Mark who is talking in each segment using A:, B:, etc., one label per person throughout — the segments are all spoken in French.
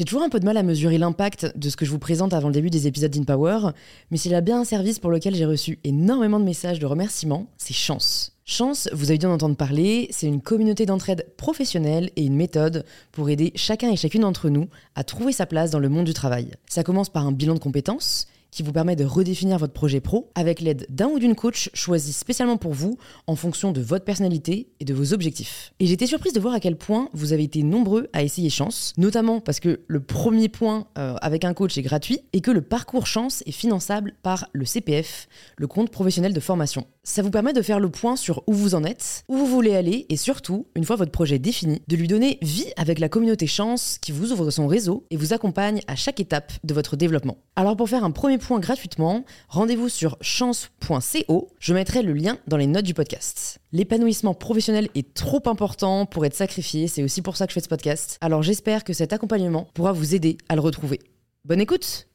A: J'ai toujours un peu de mal à mesurer l'impact de ce que je vous présente avant le début des épisodes d'InPower, mais s'il a bien un service pour lequel j'ai reçu énormément de messages de remerciements, c'est Chance. Chance, vous avez dû en entendre parler, c'est une communauté d'entraide professionnelle et une méthode pour aider chacun et chacune d'entre nous à trouver sa place dans le monde du travail. Ça commence par un bilan de compétences qui vous permet de redéfinir votre projet pro avec l'aide d'un ou d'une coach choisi spécialement pour vous en fonction de votre personnalité et de vos objectifs. Et j'étais surprise de voir à quel point vous avez été nombreux à essayer Chance, notamment parce que le premier point euh, avec un coach est gratuit et que le parcours Chance est finançable par le CPF, le compte professionnel de formation. Ça vous permet de faire le point sur où vous en êtes, où vous voulez aller et surtout, une fois votre projet défini, de lui donner vie avec la communauté Chance qui vous ouvre son réseau et vous accompagne à chaque étape de votre développement. Alors pour faire un premier point gratuitement, rendez-vous sur chance.co, je mettrai le lien dans les notes du podcast. L'épanouissement professionnel est trop important pour être sacrifié, c'est aussi pour ça que je fais ce podcast. Alors j'espère que cet accompagnement pourra vous aider à le retrouver. Bonne écoute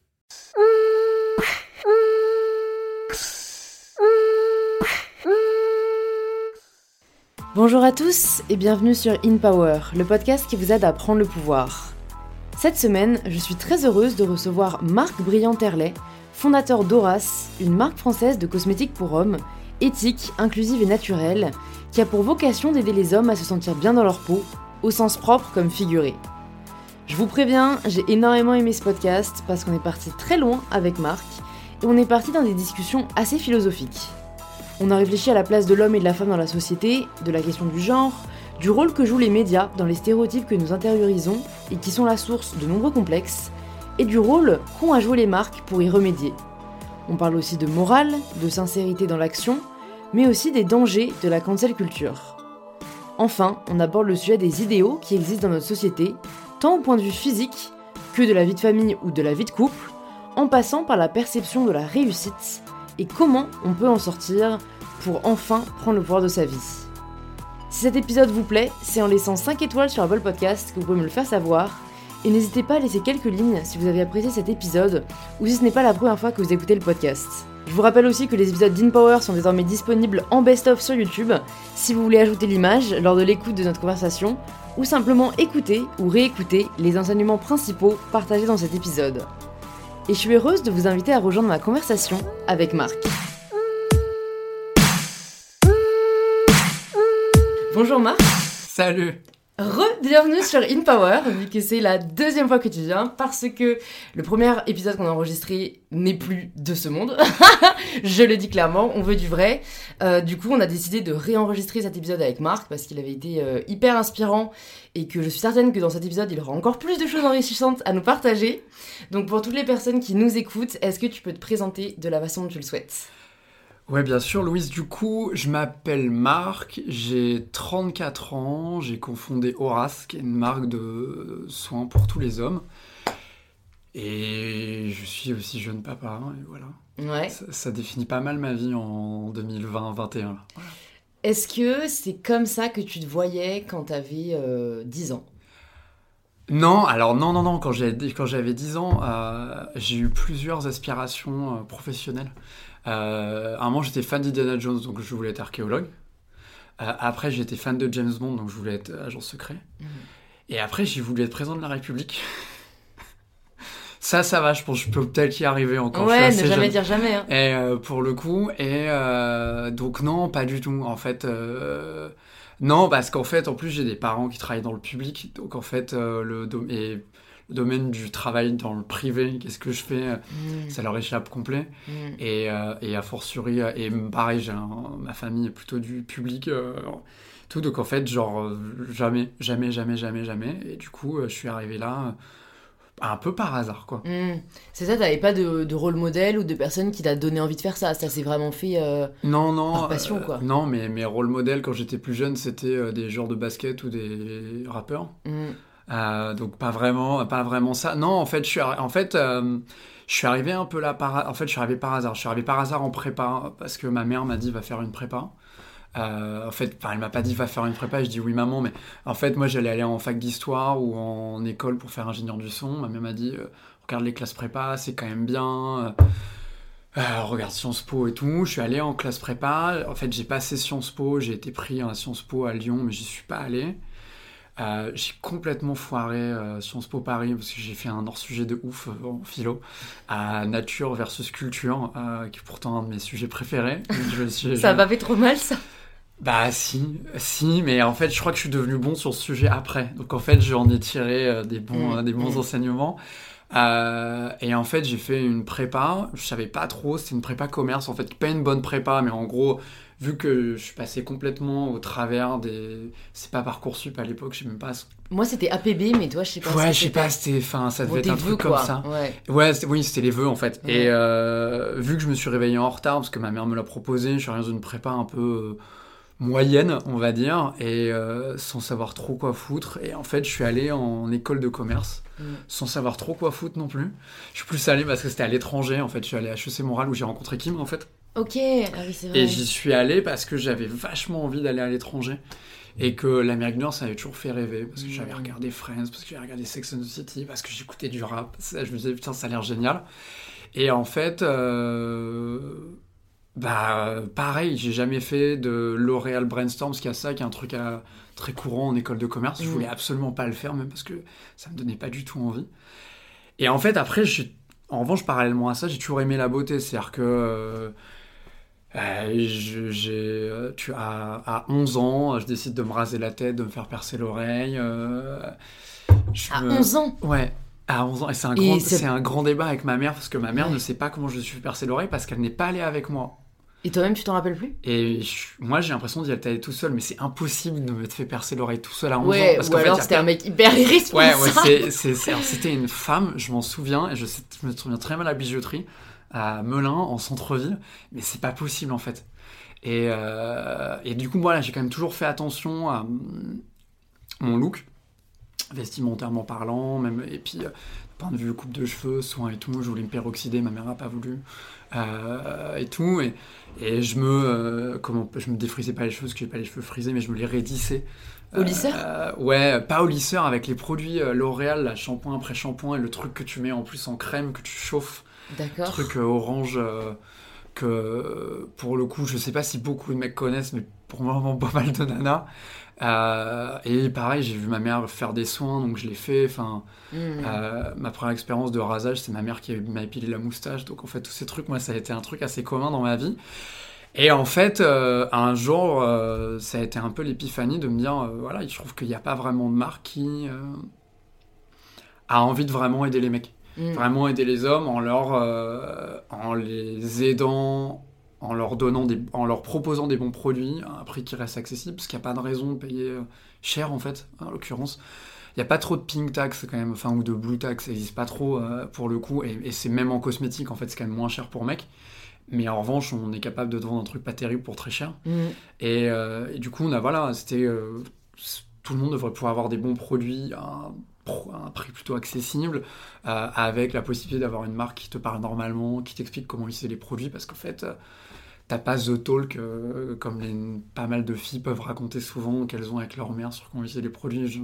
A: Bonjour à tous et bienvenue sur In Power, le podcast qui vous aide à prendre le pouvoir. Cette semaine, je suis très heureuse de recevoir Marc Briand-Terlet, fondateur d'Horace, une marque française de cosmétiques pour hommes, éthique, inclusive et naturelle, qui a pour vocation d'aider les hommes à se sentir bien dans leur peau, au sens propre comme figuré. Je vous préviens, j'ai énormément aimé ce podcast parce qu'on est parti très loin avec Marc et on est parti dans des discussions assez philosophiques. On a réfléchi à la place de l'homme et de la femme dans la société, de la question du genre, du rôle que jouent les médias dans les stéréotypes que nous intériorisons et qui sont la source de nombreux complexes, et du rôle qu'ont à jouer les marques pour y remédier. On parle aussi de morale, de sincérité dans l'action, mais aussi des dangers de la cancel culture. Enfin, on aborde le sujet des idéaux qui existent dans notre société, tant au point de vue physique que de la vie de famille ou de la vie de couple, en passant par la perception de la réussite et comment on peut en sortir pour enfin prendre le pouvoir de sa vie. Si cet épisode vous plaît, c'est en laissant 5 étoiles sur Apple Podcast que vous pouvez me le faire savoir. Et n'hésitez pas à laisser quelques lignes si vous avez apprécié cet épisode ou si ce n'est pas la première fois que vous écoutez le podcast. Je vous rappelle aussi que les épisodes d'InPower sont désormais disponibles en best-of sur YouTube si vous voulez ajouter l'image lors de l'écoute de notre conversation ou simplement écouter ou réécouter les enseignements principaux partagés dans cet épisode et je suis heureuse de vous inviter à rejoindre ma conversation avec Marc. Bonjour Marc.
B: Salut.
A: Re-bienvenue sur InPower, vu que c'est la deuxième fois que tu viens, parce que le premier épisode qu'on a enregistré n'est plus de ce monde. Je le dis clairement, on veut du vrai. Euh, du coup, on a décidé de réenregistrer cet épisode avec Marc, parce qu'il avait été euh, hyper inspirant, et que je suis certaine que dans cet épisode, il aura encore plus de choses enrichissantes à nous partager. Donc pour toutes les personnes qui nous écoutent, est-ce que tu peux te présenter de la façon dont tu le souhaites?
B: Ouais, bien sûr, Louise. Du coup, je m'appelle Marc, j'ai 34 ans, j'ai confondé Horace, qui est une marque de soins pour tous les hommes. Et je suis aussi jeune papa, et voilà.
A: Ouais.
B: Ça, définit pas mal ma vie en 2020-2021.
A: Est-ce que c'est comme ça que tu te voyais quand tu avais 10 ans?
B: Non, alors non, non, non, quand j'avais 10 ans, euh, j'ai eu plusieurs aspirations euh, professionnelles. Euh, à un moment, j'étais fan d'Indiana Jones, donc je voulais être archéologue. Euh, après, j'étais fan de James Bond, donc je voulais être agent secret. Mhm. Et après, j'ai voulu être président de la République. ça, ça va, je pense je peux peut-être y arriver encore.
A: Ouais, ne jamais dire jamais. Hein.
B: Et euh, pour le coup, et donc non, pas du tout. En fait, non, parce qu'en fait, en plus, j'ai des parents qui travaillent dans le public, donc en fait, le et le domaine du travail dans le privé, qu'est-ce que je fais, mm. ça leur échappe complet. Mm. Et, euh, et a fortiori, euh, et pareil, j'ai ma famille est plutôt du public, euh, tout, donc en fait, genre, jamais, jamais, jamais, jamais, jamais. Et du coup, je suis arrivé là un peu par hasard, quoi.
A: Mm. C'est ça, t'avais pas de, de, rôle modèle ou de personne qui t'a donné envie de faire ça? Ça s'est vraiment fait
B: non, non,
A: par passion, quoi.
B: non, mais mes rôles modèles quand j'étais plus jeune, c'était des joueurs de basket ou des rappeurs. Euh, donc pas vraiment, pas vraiment ça. Non, en fait, je suis, en fait, euh, je suis arrivé un peu là par, en fait, je suis arrivé par hasard. Je suis arrivé par hasard en prépa parce que ma mère m'a dit va faire une prépa. Euh, en fait, enfin, elle m'a pas dit va faire une prépa. Je dis oui maman, mais en fait, moi, j'allais aller en fac d'histoire ou en école pour faire ingénieur du son. Ma mère m'a dit regarde les classes prépa, c'est quand même bien. regarde Sciences Po et tout. Je suis allé en classe prépa. En fait, j'ai passé Sciences Po. J'ai été pris à Sciences Po à Lyon, mais j'y suis pas allé. J'ai complètement foiré Sciences Po Paris parce que j'ai fait un hors-sujet de ouf en philo à nature versus culture, qui est pourtant un de mes sujets préférés.
A: ça va fait trop mal ça?
B: Bah si, si, mais en fait je crois que je suis devenu bon sur ce sujet après. Donc en fait j'en ai tiré des bons, mm. des bons mm. enseignements. Euh, et en fait, j'ai fait une prépa. Je savais pas trop. C'était une prépa commerce. En fait, pas une bonne prépa, mais en gros, vu que je suis passé complètement au travers des. C'est pas Parcoursup à l'époque, je sais même pas.
A: Moi, c'était APB, mais toi, je sais pas.
B: Ouais, je sais pas, c'était. Enfin, ça devait être un truc comme ça. Ouais, oui, c'était les vœux en fait. Et euh, vu que je me suis réveillé en retard, parce que ma mère me l'a proposé, je suis arrivé dans une prépa un peu. Euh, moyenne, on va dire, et sans savoir trop quoi foutre. Et en fait, je suis allé en école de commerce. Mm. sans savoir trop quoi foutre non plus. Je suis plus allé parce que c'était à l'étranger, en fait. Je suis allé à HEC Montréal où j'ai rencontré Kim, en fait.
A: Ok, ah oui, c'est vrai.
B: Et j'y suis allé parce que j'avais vachement envie d'aller à l'étranger. Et que l'Amérique du Nord, ça avait toujours fait rêver. Parce que j'avais mm. regardé Friends, parce que j'avais regardé Sex and the City, parce que j'écoutais du rap. je me disais, putain, ça a l'air génial. Et en fait, euh, bah, pareil, j'ai jamais fait de L'Oréal Brainstorm, ce qui a ça, qui est un truc à très courant en école de commerce. Je mm. voulais absolument pas le faire, même parce que ça me donnait pas du tout envie. Et en fait, après, en revanche, parallèlement à ça, j'ai toujours aimé la beauté. C'est-à-dire que euh, euh, j'ai, euh, tu à, à 11 ans, je décide de me raser la tête, de me faire percer l'oreille.
A: à 11 ans?
B: Ouais. À 11 ans, et c'est un, grand, c'est... un grand débat avec ma mère, parce que ma mère ne sait pas comment je me suis fait percer l'oreille, parce qu'elle n'est pas allée avec moi.
A: Et toi-même, tu t'en rappelles plus?
B: Et moi, j'ai l'impression d'y aller tout seul, mais c'est impossible de me faire percer l'oreille tout seul à 11
A: ouais,
B: ans.
A: Parce ou alors c'était un mec hyper irresponsable.
B: Ouais, ouais, c'était une femme, je m'en souviens, et je, me souviens très mal à la bijouterie, à Melun, en centre-ville, mais c'est pas possible en fait. Et, euh, et du coup, voilà, j'ai quand même toujours fait attention à mon look, vestimentairement parlant, même, et puis, euh, point de vue coupe de cheveux, soin et tout, je voulais me peroxyder, ma mère n'a pas voulu. Euh, et tout. Et, et je me, euh, comment, je me défrisais pas les cheveux parce que j'ai pas les cheveux frisés, mais je me les raidissais.
A: Au lisseur
B: euh, Ouais, pas au lisseur, avec les produits L'Oréal, la shampoing après shampoing, et le truc que tu mets en plus en crème, que tu chauffes.
A: D'accord.
B: Truc orange que pour le coup, je sais pas si beaucoup de mecs connaissent, mais pour moi, vraiment pas mal de nanas. Euh, et pareil, j'ai vu ma mère faire des soins, donc je l'ai fait. Enfin, hmm. euh, ma première expérience de rasage, c'est ma mère qui m'a épilé la moustache. Donc en fait, tous ces trucs, moi, ça a été un truc assez commun dans ma vie. Et en fait, euh, un jour, ça a été un peu l'épiphanie de me dire, voilà, je trouve qu'il n'y a pas vraiment de marque qui a envie de vraiment aider les mecs. Hmm. Vraiment aider les hommes en leur, en les aidant en leur, donnant des, en leur proposant des bons produits à un prix qui reste accessible, parce qu'il n'y a pas de raison de payer euh, cher en fait, en l'occurrence. Il n'y a pas trop de pink tax quand même, enfin, ou de blue tax, ça n'existe pas trop euh, pour le coup, et, c'est même en cosmétique en fait, c'est quand même moins cher pour mec. Mais en revanche, on est capable de te vendre un truc pas terrible pour très cher. Mm. Euh, et, du coup, on a, voilà, c'était. tout le monde devrait pouvoir avoir des bons produits à un, prix plutôt accessible, avec la possibilité d'avoir une marque qui te parle normalement, qui t'explique comment utiliser les produits, parce qu'en fait, t'as pas The Talk euh, comme pas mal de filles peuvent raconter souvent qu'elles ont avec leur mère sur comment utiliser les produits.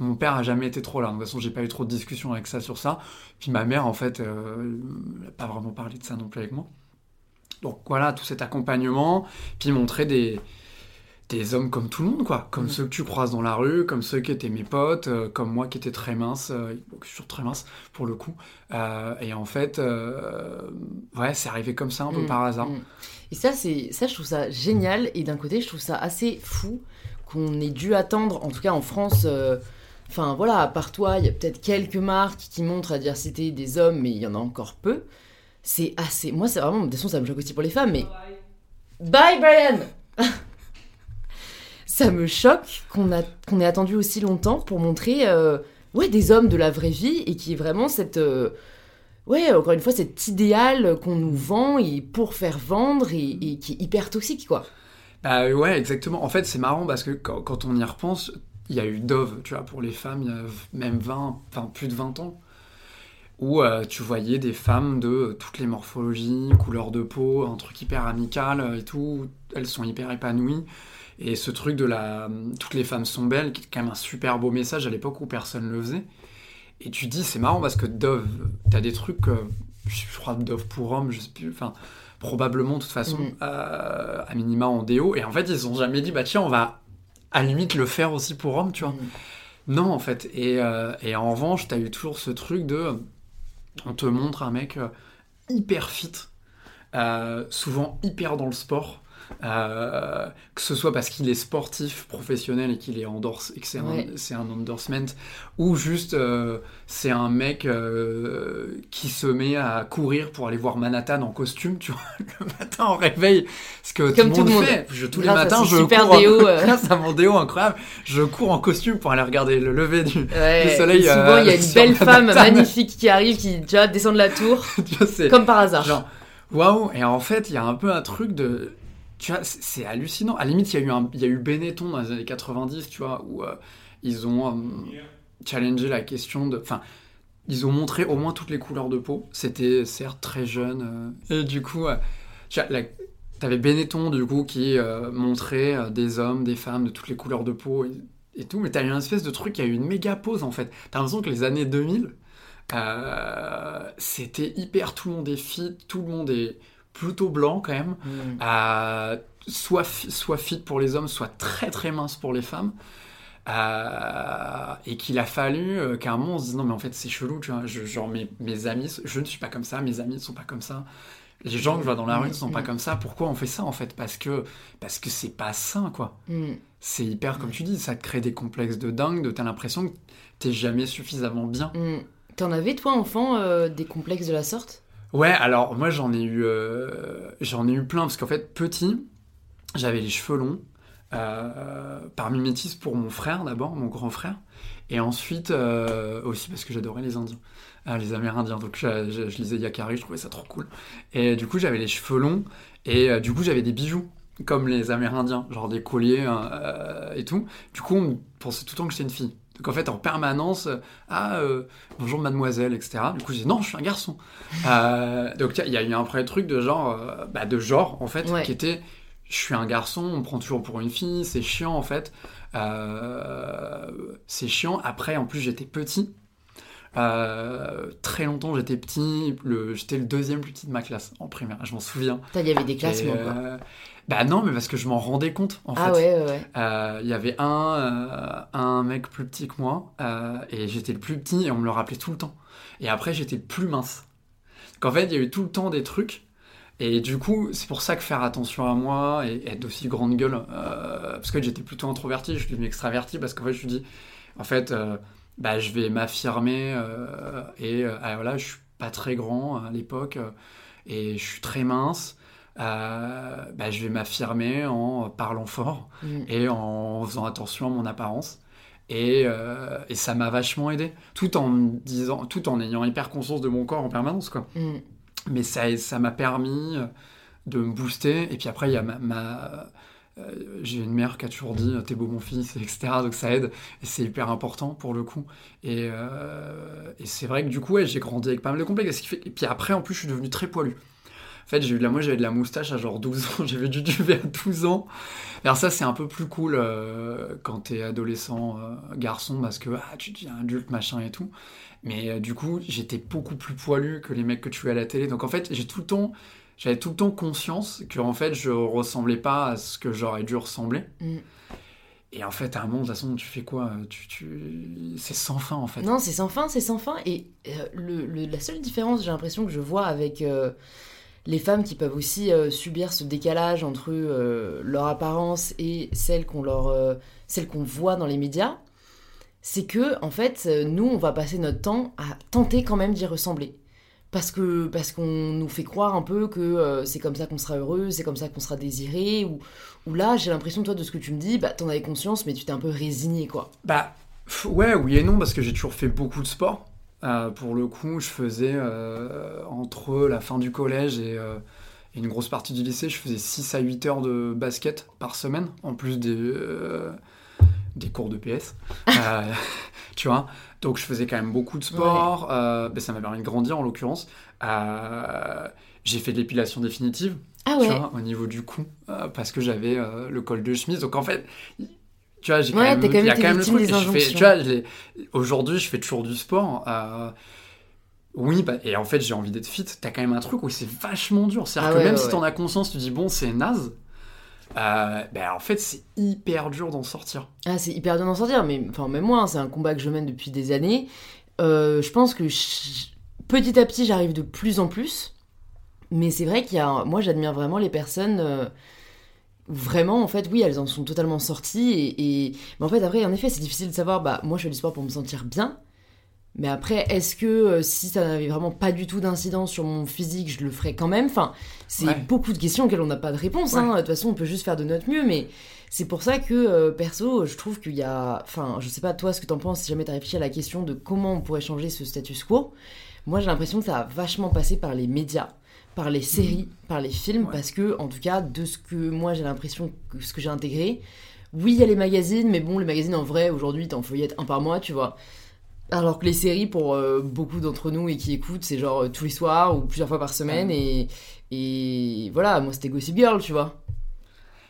B: mon père a jamais été trop là. De toute façon, j'ai pas eu trop de discussions avec ça sur ça. Puis ma mère, en fait, euh, n'a pas vraiment parlé de ça non plus avec moi. Donc voilà, tout cet accompagnement, puis montrer des, des hommes comme tout le monde, quoi. Comme mm. ceux que tu croises dans la rue, comme ceux qui étaient mes potes, euh, comme moi qui étais très mince, euh, toujours très mince pour le coup. Euh, et en fait, ouais, c'est arrivé comme ça un peu mm. par hasard. Mm.
A: Et ça, c'est ça, je trouve ça génial. Et d'un côté, je trouve ça assez fou qu'on ait dû attendre, en tout cas en France. Enfin voilà, à part toi, il y a peut-être quelques marques qui montrent la diversité des hommes, mais il y en a encore peu. C'est assez. Moi, c'est vraiment. De toute façon, ça me choque aussi pour les femmes, mais. Bye, Brian ça me choque qu'on ait attendu aussi longtemps pour montrer euh, ouais, des hommes de la vraie vie et qui est vraiment cette. Euh, ouais, encore une fois, cet idéal qu'on nous vend et pour faire vendre et, qui est hyper toxique, quoi.
B: Bah ouais, exactement. En fait, c'est marrant parce que quand, on y repense, il y a eu Dove, tu vois, pour les femmes, il y a même 20, enfin plus de 20 ans, où euh, tu voyais des femmes de toutes les morphologies, couleurs de peau, un truc hyper amical et tout, elles sont hyper épanouies. Et ce truc de la toutes les femmes sont belles, qui est quand même un super beau message à l'époque où personne le faisait. Et tu dis, c'est marrant parce que Dove, t'as des trucs, je crois Dove pour homme, je sais plus, enfin, probablement de toute façon, mm. euh, à minima en déo. Et en fait, ils ont jamais dit, bah tiens, on va à limite le faire aussi pour homme, tu vois. Mm. Non, en fait. Et, et en revanche, t'as eu toujours ce truc de. On te montre un mec hyper fit, souvent hyper dans le sport. Euh, que ce soit parce qu'il est sportif professionnel et qu'il est endorse et que c'est un, un, endorsement, ou juste euh, c'est un mec euh, qui se met à courir pour aller voir Manhattan en costume, tu vois, le matin en réveil, ce que tout, le monde fait. Je, tous les matins, je super cours déo, grâce à mon déo incroyable, je cours en costume pour aller regarder le lever du, soleil.
A: souvent, il y a une belle femme magnifique qui arrive, qui déjà descend de la tour, comme par hasard.
B: waouh! Et en fait, il y a un peu un truc de tu vois, c'est hallucinant. À la limite, il y, a eu il y a eu Benetton dans les années 90, tu vois, où euh, ils ont euh, challengé la question de. Enfin, ils ont montré au moins toutes les couleurs de peau. C'était certes très jeune. Euh, et du coup, tu avais Benetton, du coup, qui montrait des hommes, des femmes de toutes les couleurs de peau et, tout. Mais t'as eu une espèce de truc qui a eu une méga pause, en fait. T'as l'impression que les années 2000, c'était hyper. Tout le monde est fit, tout le monde est plutôt blanc quand même, mm. soit, soit fit pour les hommes, soit très très mince pour les femmes. Euh, et qu'il a fallu euh, qu'à un moment on se dise non mais en fait c'est chelou tu vois genre mes, mes, amis je ne suis pas comme ça mes amis ne sont pas comme ça les gens que je vois dans la rue ne sont pas mm. comme ça pourquoi on fait ça en fait? Parce que parce que c'est pas sain quoi mm. c'est hyper comme tu dis ça te crée des complexes de dingue de t'as l'impression que t'es jamais suffisamment bien
A: t'en avais toi enfant euh, des complexes de la sorte?
B: Ouais, alors moi j'en ai eu, euh, j'en ai eu plein parce qu'en fait petit, j'avais les cheveux longs, euh, par mimétisme pour mon frère d'abord, mon grand frère, et ensuite euh, aussi parce que j'adorais les Indiens, les Amérindiens. Donc je, je, lisais Yakari, je trouvais ça trop cool. Et du coup j'avais les cheveux longs et du coup j'avais des bijoux comme les Amérindiens, genre des colliers et tout. Du coup on pensait tout le temps que j'étais une fille. Donc en fait, en permanence, euh, ah, euh, bonjour mademoiselle, etc. Du coup, je dis non, je suis un garçon. euh, donc il y a eu un vrai truc de genre, euh, bah, de genre en fait, qui était, je suis un garçon, on me prend toujours pour une fille, c'est chiant en fait. c'est chiant. Après, en plus, j'étais petit. très longtemps, j'étais petit. J'étais le deuxième plus petit de ma classe en primaire. Je m'en souviens.
A: Il y avait des classements. quoi.
B: Bah non, mais parce que je m'en rendais compte en
A: ah
B: fait.
A: ouais, ouais.
B: Euh, il y avait un, euh, un mec plus petit que moi euh, et j'étais le plus petit et on me le rappelait tout le temps. Et après j'étais le plus mince. Donc en fait il y a eu tout le temps des trucs et du coup c'est pour ça que faire attention à moi et être aussi grande gueule parce que j'étais plutôt introverti, je suis devenu extraverti parce qu'en fait je me suis dit en fait bah je vais m'affirmer et ah, voilà je suis pas très grand à l'époque et je suis très mince. Euh, bah, je vais m'affirmer en parlant fort mm. et en faisant attention à mon apparence. Et, euh, et ça m'a vachement aidé, tout en disant, tout en ayant hyper conscience de mon corps en permanence, quoi. Mm. Mais ça, ça m'a permis de me booster. Et puis après, il y a ma, euh, j'ai une mère qui a toujours dit t'es beau mon fils, etc. Donc ça aide et c'est hyper important pour le coup. Et, et c'est vrai que du coup, j'ai grandi avec pas mal de complexes. Et puis après, en plus, je suis devenu très poilu. En fait, j'ai eu de la, moi, j'avais de la moustache à genre 12 ans, j'avais du duvet à 12 ans. Alors ça, c'est un peu plus cool euh, quand t'es adolescent, euh, garçon, parce que ah, tu deviens adulte, machin et tout. Mais euh, du coup, j'étais beaucoup plus poilu que les mecs que tu vois à la télé. Donc en fait, j'ai tout le temps, j'avais tout le temps conscience que en fait, je ressemblais pas à ce que j'aurais dû ressembler. Mm. Et en fait, à un moment, de toute façon, tu fais quoi tu, tu... C'est sans fin, en fait.
A: Non, c'est sans fin, c'est sans fin. Et le, la seule différence, j'ai l'impression que je vois avec les femmes qui peuvent aussi euh, subir ce décalage entre euh, leur apparence et celle qu'on leur euh, qu'on voit dans les médias c'est que en fait nous on va passer notre temps à tenter quand même d'y ressembler. Parce que parce qu'on nous fait croire un peu que c'est comme ça qu'on sera heureux c'est comme ça qu'on sera désiré ou, ou là j'ai l'impression toi de ce que tu me dis bah t'en avais conscience mais tu t'es un peu résigné quoi.
B: Bah ouais oui et non parce que j'ai toujours fait beaucoup de sport euh, pour le coup, je faisais euh, entre la fin du collège euh, et, une grosse partie du lycée, je faisais 6 à 8 heures de basket par semaine, en plus des, des cours de PS. tu vois? Donc je faisais quand même beaucoup de sport. Ben, ça m'a permis de grandir en l'occurrence. j'ai fait de l'épilation définitive.
A: Ah
B: tu vois, au niveau du cou, parce que j'avais le col de chemise. Donc en fait, tu vois, j'ai quand, même, y a quand même le truc. tu vois, aujourd'hui, je fais toujours du sport. Euh, oui, bah, et en fait, j'ai envie d'être fit. T'as quand même un truc où c'est vachement dur. C'est-à-dire ah que même si t'en as conscience, tu dis bon, c'est naze. euh, ben en fait, c'est hyper dur d'en sortir.
A: Ah, c'est hyper dur d'en sortir, mais enfin, même moi, hein, c'est un combat que je mène depuis des années. Euh, je pense que petit à petit, j'arrive de plus en plus. Mais c'est vrai qu'il y a. Moi, j'admire vraiment les personnes. Vraiment, en fait, oui, elles en sont totalement sorties. Et, Mais en fait, après, en effet, c'est difficile de savoir. Bah, moi, je fais du sport pour me sentir bien. Mais après, est-ce que euh, si ça n'avait vraiment pas du tout d'incidence sur mon physique, je le ferais quand même? Enfin, c'est beaucoup de questions auxquelles on n'a pas de réponse. Hein. De toute façon, on peut juste faire de notre mieux. Mais c'est pour ça que, euh, perso, je trouve qu'il y a. Enfin, je sais pas toi ce que t'en penses, si jamais t'as réfléchi à la question de comment on pourrait changer ce status quo. Moi, j'ai l'impression que ça a vachement passé par les médias par les séries, par les films, parce que, en tout cas, de ce que moi j'ai l'impression, que ce que j'ai intégré, oui, il y a les magazines, mais bon, les magazines en vrai, aujourd'hui, t'en feuillettes un par mois, tu vois. Alors que les séries, pour euh, beaucoup d'entre nous et qui écoutent, c'est genre euh, tous les soirs ou plusieurs fois par semaine. Et, et voilà, moi c'était Gossip Girl, tu vois.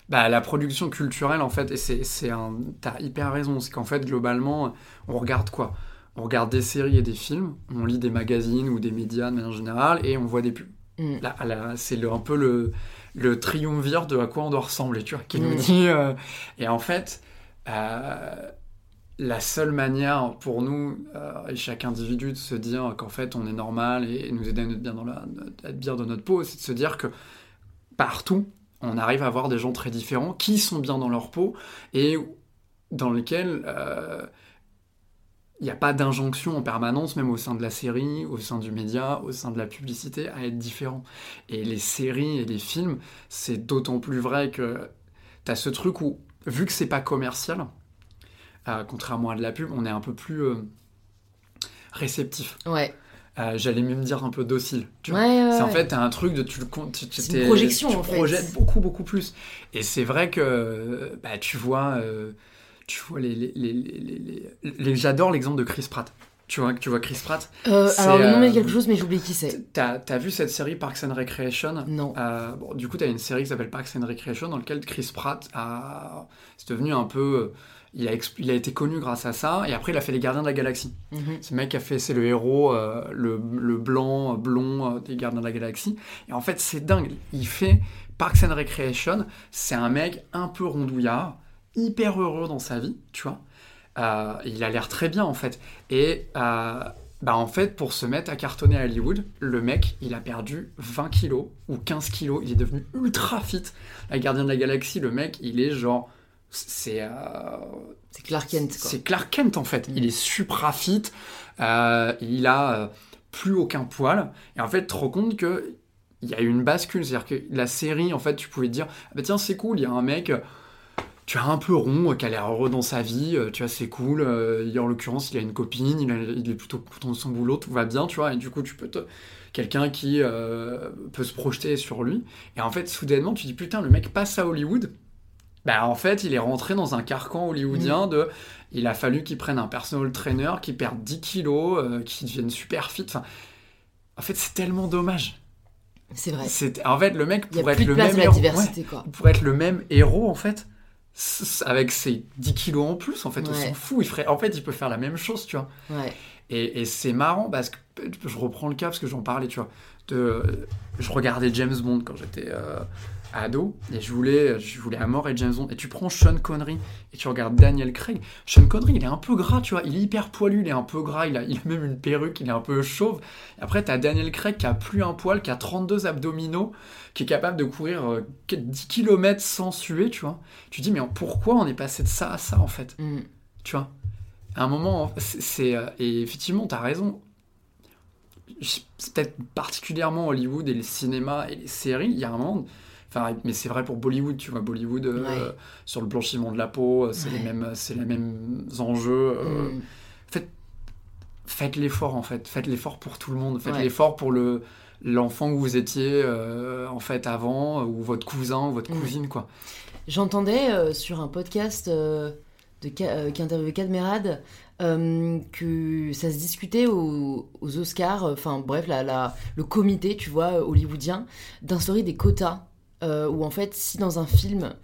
B: Bah, la production culturelle, en fait, et c'est un. T'as hyper raison, c'est qu'en fait, globalement, on regarde quoi? On regarde des séries et des films, on lit des magazines ou des médias de manière générale, et on voit des pubs. Mm. c'est un peu le, le triumvir de à quoi on doit ressembler, tu vois, qui nous mm. dit. Euh, et en fait, euh, la seule manière pour nous euh, et chaque individu de se dire qu'en fait on est normal et, nous aider à être bien dans, la, être bien dans notre peau, c'est de se dire que partout, on arrive à voir des gens très différents qui sont bien dans leur peau et dans lesquels il n'y a pas d'injonction en permanence, même au sein de la série, au sein du média, au sein de la publicité, à être différent. Et les séries et les films, c'est d'autant plus vrai que tu as ce truc où, vu que c'est pas commercial, euh, contrairement à de la pub, on est un peu plus euh, réceptif.
A: Ouais.
B: Euh, j'allais même dire un peu docile.
A: Tu vois. Ouais,
B: c'est en fait un truc de tu le tu,
A: tu, une projection,
B: tu
A: en
B: projettes beaucoup beaucoup plus. Et c'est vrai que bah, tu vois tu vois, les, les, les, les j'adore l'exemple de Chris Pratt. Tu vois, tu vois Chris Pratt
A: euh, Alors, le nom est quelque chose, mais j'oublie qui c'est.
B: T'as as vu cette série Parks and Recreation?
A: Non.
B: Euh, bon, du coup, t'as une série qui s'appelle Parks and Recreation dans laquelle Chris Pratt a. C'est devenu un peu. Il a, il a été connu grâce à ça, et après il a fait Les Gardiens de la Galaxie. Mhm. Ce mec a fait, c'est le héros, euh, le, le, blanc, blond des Gardiens de la Galaxie. Et en fait, c'est dingue. Il fait Parks and Recreation, c'est un mec un peu rondouillard, hyper heureux dans sa vie, tu vois. Euh, il a l'air très bien en fait. Et euh, bah en fait, pour se mettre à cartonner à Hollywood, le mec, il a perdu 20 kilos ou 15 kilos. Il est devenu ultra fit. La gardien de la galaxie, le mec, il est genre. C'est. Euh,
A: c'est Clark Kent,
B: C'est Clark Kent en fait. Il est supra fit. il a plus aucun poil. Et en fait, tu te rends compte que. Il y a eu une bascule, c'est-à-dire que la série, en fait, tu pouvais te dire, ah bah tiens, c'est cool, il y a un mec, tu as un peu rond, qui a l'air heureux dans sa vie, euh, tu vois, c'est cool. Euh, en l'occurrence, il a une copine, il, est plutôt content de son boulot, tout va bien, tu vois, et du coup, tu peux te. Quelqu'un qui euh, peut se projeter sur lui. Et en fait, soudainement, tu dis putain, le mec passe à Hollywood. Bah, en fait, il est rentré dans un carcan hollywoodien mm. de. Il a fallu qu'il prenne un personal trainer, qu'il perde 10 kilos, qu'il devienne super fit. Enfin, en fait, c'est tellement dommage.
A: C'est vrai.
B: En fait, le mec pourrait être le même héros. pourrait être le même héros, en fait avec ses 10 kilos en plus, en fait, on s'en fout. Il ferait, en fait, il peut faire la même chose, tu vois. Et, c'est marrant parce que je reprends le cas parce que j'en parlais, tu vois. De, je regardais James Bond quand j'étais euh, ado et je voulais, je voulais à mort et James Bond. Et tu prends Sean Connery et tu regardes Daniel Craig. Sean Connery, il est un peu gras, tu vois. Il est hyper poilu, il est un peu gras, il a, il a même une perruque, il est un peu chauve. Et après, tu as Daniel Craig qui a plus un poil, qui a 32 abdominaux qui est capable de courir 10 euh, km sans suer, tu vois. Tu dis, mais pourquoi on est passé de ça à ça, en fait? Mm. Tu vois? À un moment, c'est. Euh, et effectivement, tu as raison. C'est peut-être particulièrement Hollywood et le cinéma et les séries, il y a un moment. Enfin, mais c'est vrai pour Bollywood, tu vois, Bollywood, euh, sur le blanchiment de la peau, c'est les, mêmes, les mêmes enjeux. Mm. faites, faites l'effort, en fait. Faites l'effort pour tout le monde. Faites l'effort pour le, l'enfant que vous étiez euh, en fait avant, ou votre cousin, ou votre mm. cousine, quoi.
A: J'entendais euh, sur un podcast euh, de, qui interviewait Cadmerade que ça se discutait aux, Oscars, enfin bref, la, le comité, tu vois, hollywoodien, d'instaurer des quotas, où en fait, si dans un film,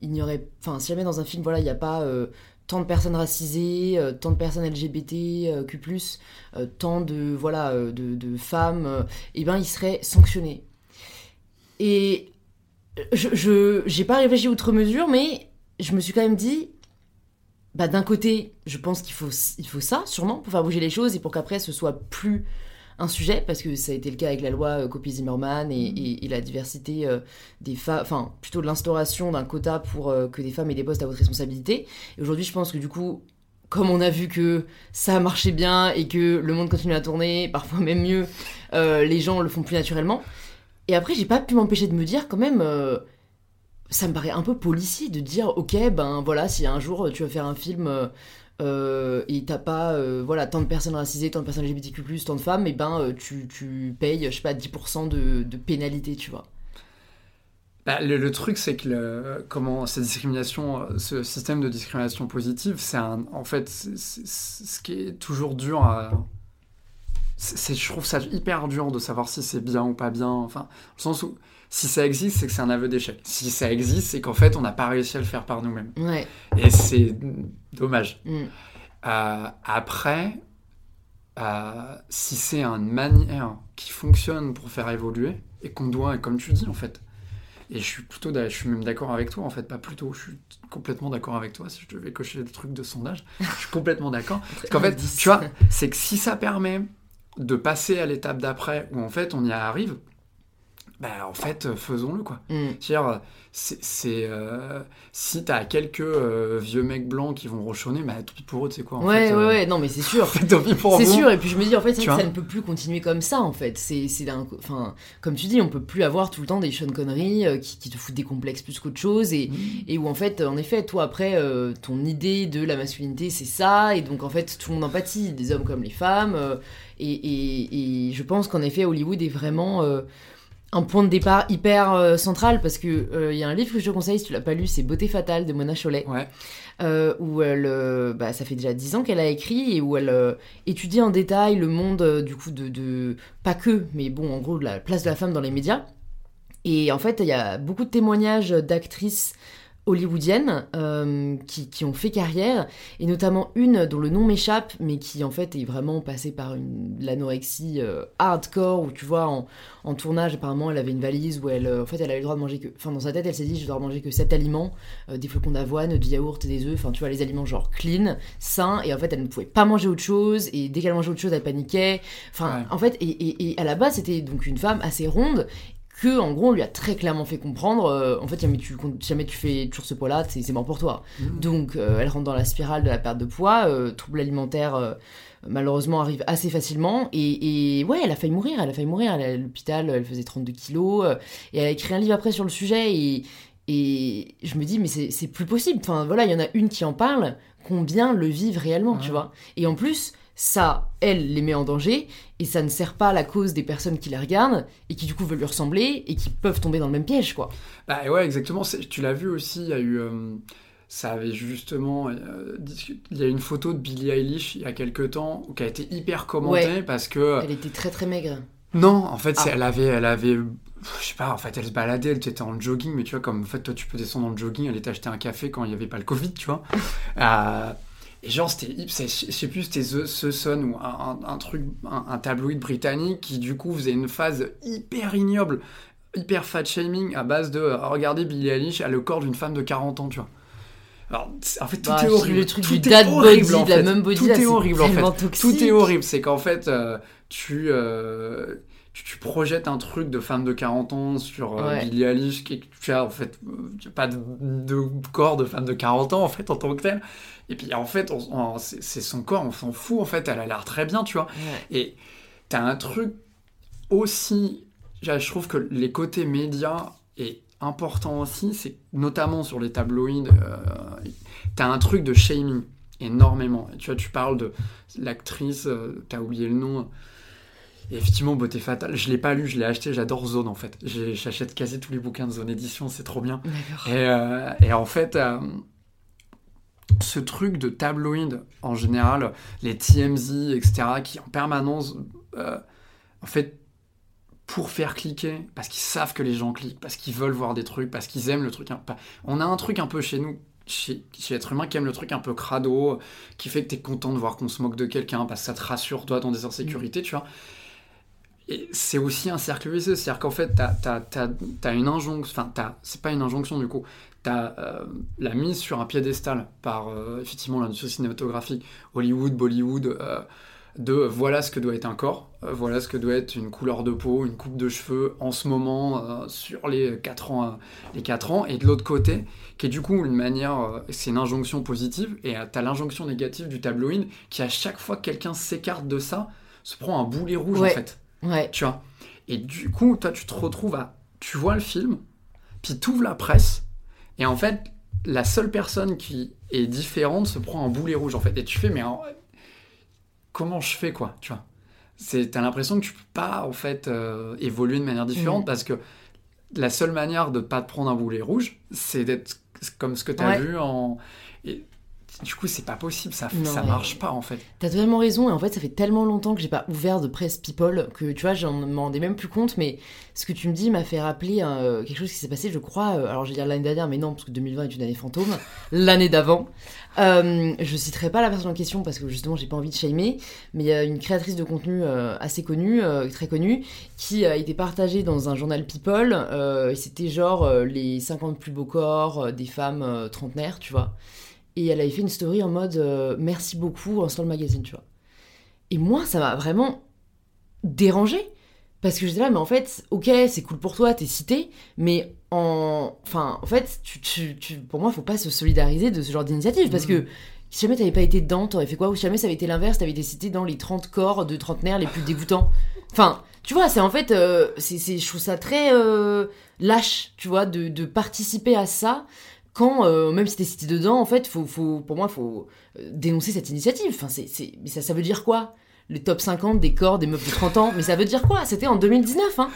A: il n'y aurait, enfin, si jamais dans un film, voilà, il n'y a pas tant de personnes racisées, euh, tant de personnes LGBT, Q+, euh, tant de, voilà, euh, de, femmes, eh ben, il serait sanctionné. Et je j'ai pas réfléchi outre mesure, mais je me suis quand même dit, bah d'un côté, je pense qu'il faut il faut ça sûrement pour faire bouger les choses et pour qu'après ce soit plus un sujet, parce que ça a été le cas avec la loi euh, Copy Zimmerman et, la diversité euh, des femmes, enfin plutôt de l'instauration d'un quota pour euh, que des femmes aient des postes à votre responsabilité. Et aujourd'hui, je pense que du coup, comme on a vu que ça a marché bien et que le monde continue à tourner, parfois même mieux, les gens le font plus naturellement. Et après, j'ai pas pu m'empêcher de me dire quand même, ça me paraît un peu policier de dire, ok, ben voilà, si un jour tu vas faire un film euh, et t'as pas euh, voilà, tant de personnes racisées, tant de personnes LGBTQ+, tant de femmes, et ben euh, tu, tu, payes, je sais pas, 10% de, de, pénalité, tu vois.
B: Bah, le, truc, c'est que comment cette discrimination, ce système de discrimination positive, c'est en fait, ce qui est toujours dur à. je trouve ça hyper dur de savoir si c'est bien ou pas bien. Enfin, au sens où si ça existe, c'est que c'est un aveu d'échec. Si ça existe, c'est qu'en fait, on n'a pas réussi à le faire par nous-mêmes.
A: Ouais.
B: Et c'est dommage. Mm. Euh, après, euh, si c'est une manière qui fonctionne pour faire évoluer et qu'on doit, comme tu dis en fait, et je suis plutôt, je suis même d'accord avec toi en fait, pas plutôt, je suis complètement d'accord avec toi. Si je devais cocher le truc de sondage, je suis complètement d'accord. Parce qu'en fait, tu vois, c'est que si ça permet de passer à l'étape d'après où en fait on y arrive, bah, en fait, euh, faisons-le, quoi. Mm. C'est-à-dire, c'est, euh, si t'as quelques euh, vieux mecs blancs qui vont rochonner, bah, tant pis pour eux, c'est quoi en
A: Ouais, fait, ouais, ouais, non, mais c'est sûr. c'est sûr, et puis je me dis, en fait, ça ne peut plus continuer comme ça, en fait. C'est, c'est enfin, comme tu dis, on peut plus avoir tout le temps des Sean Connery qui, qui, te foutent des complexes plus qu'autre chose, et, mm. et où, en fait, en effet, toi, après, ton idée de la masculinité, c'est ça, et donc, en fait, tout le monde empathie, des hommes comme les femmes, et, et, et, je pense qu'en effet, Hollywood est vraiment un point de départ hyper euh, central parce que il euh, y a un livre que je te conseille si tu l'as pas lu, c'est Beauté fatale de Mona Chollet. Euh, où elle, bah, ça fait déjà dix ans qu'elle a écrit et où elle étudie en détail le monde du coup de, de, pas que, mais bon en gros de la place de la femme dans les médias. Et en fait il y a beaucoup de témoignages d'actrices hollywoodiennes euh, qui, ont fait carrière, et notamment une dont le nom m'échappe, mais qui en fait est vraiment passée par une l'anorexie euh, hardcore, où tu vois, en, tournage, apparemment, elle avait une valise où elle, euh, en fait, elle avait le droit de manger que, enfin, dans sa tête, elle s'est dit, je dois manger que 7 aliments, des flocons d'avoine, du yaourt et des œufs, enfin, tu vois, les aliments genre clean, sains, et en fait, elle ne pouvait pas manger autre chose, et dès qu'elle mangeait autre chose, elle paniquait, enfin, en fait, et, et à la base, c'était donc une femme assez ronde, que en gros on lui a très clairement fait comprendre euh, en fait jamais tu jamais tu fais toujours ce poids là c'est mort pour toi. Mmh. donc euh, elle rentre dans la spirale de la perte de poids euh, trouble alimentaire malheureusement arrive assez facilement. Et, ouais elle a failli mourir elle a failli mourir. Elle à l'hôpital elle faisait 32 kilos et elle a écrit un livre après sur le sujet. Et, et je me dis mais c'est plus possible. Enfin voilà il y en a une qui en parle combien le vivent réellement tu vois? Et en plus ça, elle, les met en danger, et ça ne sert pas à la cause des personnes qui la regardent, et qui du coup veulent lui ressembler, et qui peuvent tomber dans le même piège, quoi.
B: Bah ouais, exactement. Tu l'as vu aussi, il y a eu... Euh, ça avait justement... Euh, il y a une photo de Billie Eilish, il y a quelques temps, qui a été hyper commentée, parce que...
A: Elle était très très maigre.
B: Non, en fait, ah. elle avait... Elle avait je sais pas, en fait, elle se baladait, elle était en jogging, mais tu vois, comme en fait, toi, tu peux descendre en jogging, elle était acheter un café quand il n'y avait pas le Covid, tu vois. euh, et genre, c'était, je sais plus, c'était The, Sun ou un, truc, un, tabloïd britannique qui du coup faisait une phase hyper ignoble, hyper fat shaming à base de regarder Billie Eilish à le corps d'une femme de 40 ans, tu vois. Alors, en fait, tout bah, est horrible.
A: Le truc tout du dad body, en la même body,
B: tout est horrible en fait. Tout est horrible, c'est qu'en fait, euh, tu, euh, tu, projettes un truc de femme de 40 ans sur euh, Billie Eilish qui tu as en fait pas de, de, corps de femme de 40 ans en fait en tant que tel et puis en fait, c'est son corps, on s'en fout en fait, elle a l'air très bien, tu vois. Et t'as un truc aussi, je trouve que les côtés médias est important aussi, c'est notamment sur les tabloïds, euh, t'as un truc de shaming énormément. Tu vois, tu parles de l'actrice, euh, t'as oublié le nom. Effectivement, Beauté Fatale, je l'ai pas lu, je l'ai acheté, j'adore Zone en fait. J'achète quasi tous les bouquins de Zone Édition, c'est trop bien. Et, euh, et, en fait, ce truc de tabloïd en général, les TMZ, etc., qui en permanence, euh, en fait, pour faire cliquer, parce qu'ils savent que les gens cliquent, parce qu'ils veulent voir des trucs, parce qu'ils aiment le truc. On a un truc un peu chez nous, chez, chez l'être humain, qui aime le truc un peu crado, qui fait que tu es content de voir qu'on se moque de quelqu'un, parce que ça te rassure, toi, dans des insécurités, tu vois. Et c'est aussi un cercle vicieux, c'est-à-dire qu'en fait, tu as, une injonction, enfin, c'est pas une injonction du coup, tu as euh, la mise sur un piédestal par euh, effectivement l'industrie cinématographique, Hollywood, Bollywood, euh, de voilà ce que doit être un corps, voilà ce que doit être une couleur de peau, une coupe de cheveux en ce moment sur les 4 ans, les 4 ans, et de l'autre côté, qui est du coup une manière, c'est une injonction positive, et tu as l'injonction négative du in, qui à chaque fois que quelqu'un s'écarte de ça, se prend un boulet rouge en fait.
A: Ouais.
B: Tu vois Et du coup, toi, tu te retrouves à. Tu vois le film, puis tu ouvres la presse, et en fait, la seule personne qui est différente se prend un boulet rouge, en fait. Et tu fais, mais comment je fais, quoi Tu vois T'as l'impression que tu peux pas, en fait, euh, évoluer de manière différente, mm. parce que la seule manière de pas te prendre un boulet rouge, c'est d'être comme ce que tu as vu en. Du coup, c'est pas possible, ça, ça marche pas en fait.
A: T'as totalement raison, et en fait, ça fait tellement longtemps que j'ai pas ouvert de presse People que tu vois, j'en m'en rendais même plus compte, mais ce que tu me dis m'a fait rappeler euh, quelque chose qui s'est passé, je crois, euh, alors je vais dire l'année dernière, mais non, parce que 2020 est une année fantôme, l'année d'avant. Euh, je citerai pas la personne en question parce que justement, j'ai pas envie de shamer, mais il y a une créatrice de contenu assez connue, très connue, qui a été partagée dans un journal People, et c'était genre les 50 plus beaux corps des femmes trentenaires, tu vois. Et elle avait fait une story en mode euh, merci beaucoup, en le magazine, tu vois. Et moi, ça m'a vraiment dérangé. Parce que j'étais là, mais en fait, ok, c'est cool pour toi, t'es cité, mais en. Enfin, en fait, tu, tu, tu... pour moi, faut pas se solidariser de ce genre d'initiative. Parce que si jamais t'avais pas été dedans, t'aurais fait quoi? Ou si jamais ça avait été l'inverse, t'avais été cité dans les 30 corps de trentenaires les plus dégoûtants. Enfin, tu vois, c'est en fait. Euh, c'est, je trouve ça très euh, lâche, tu vois, de, de participer à ça quand, euh, même si t'es cité dedans, en fait, faut, faut, pour moi, faut euh, dénoncer cette initiative. Enfin, c'est, mais ça, ça veut dire quoi? Les top 50 des corps des meufs de 30 ans Mais ça veut dire quoi? C'était en 2019, hein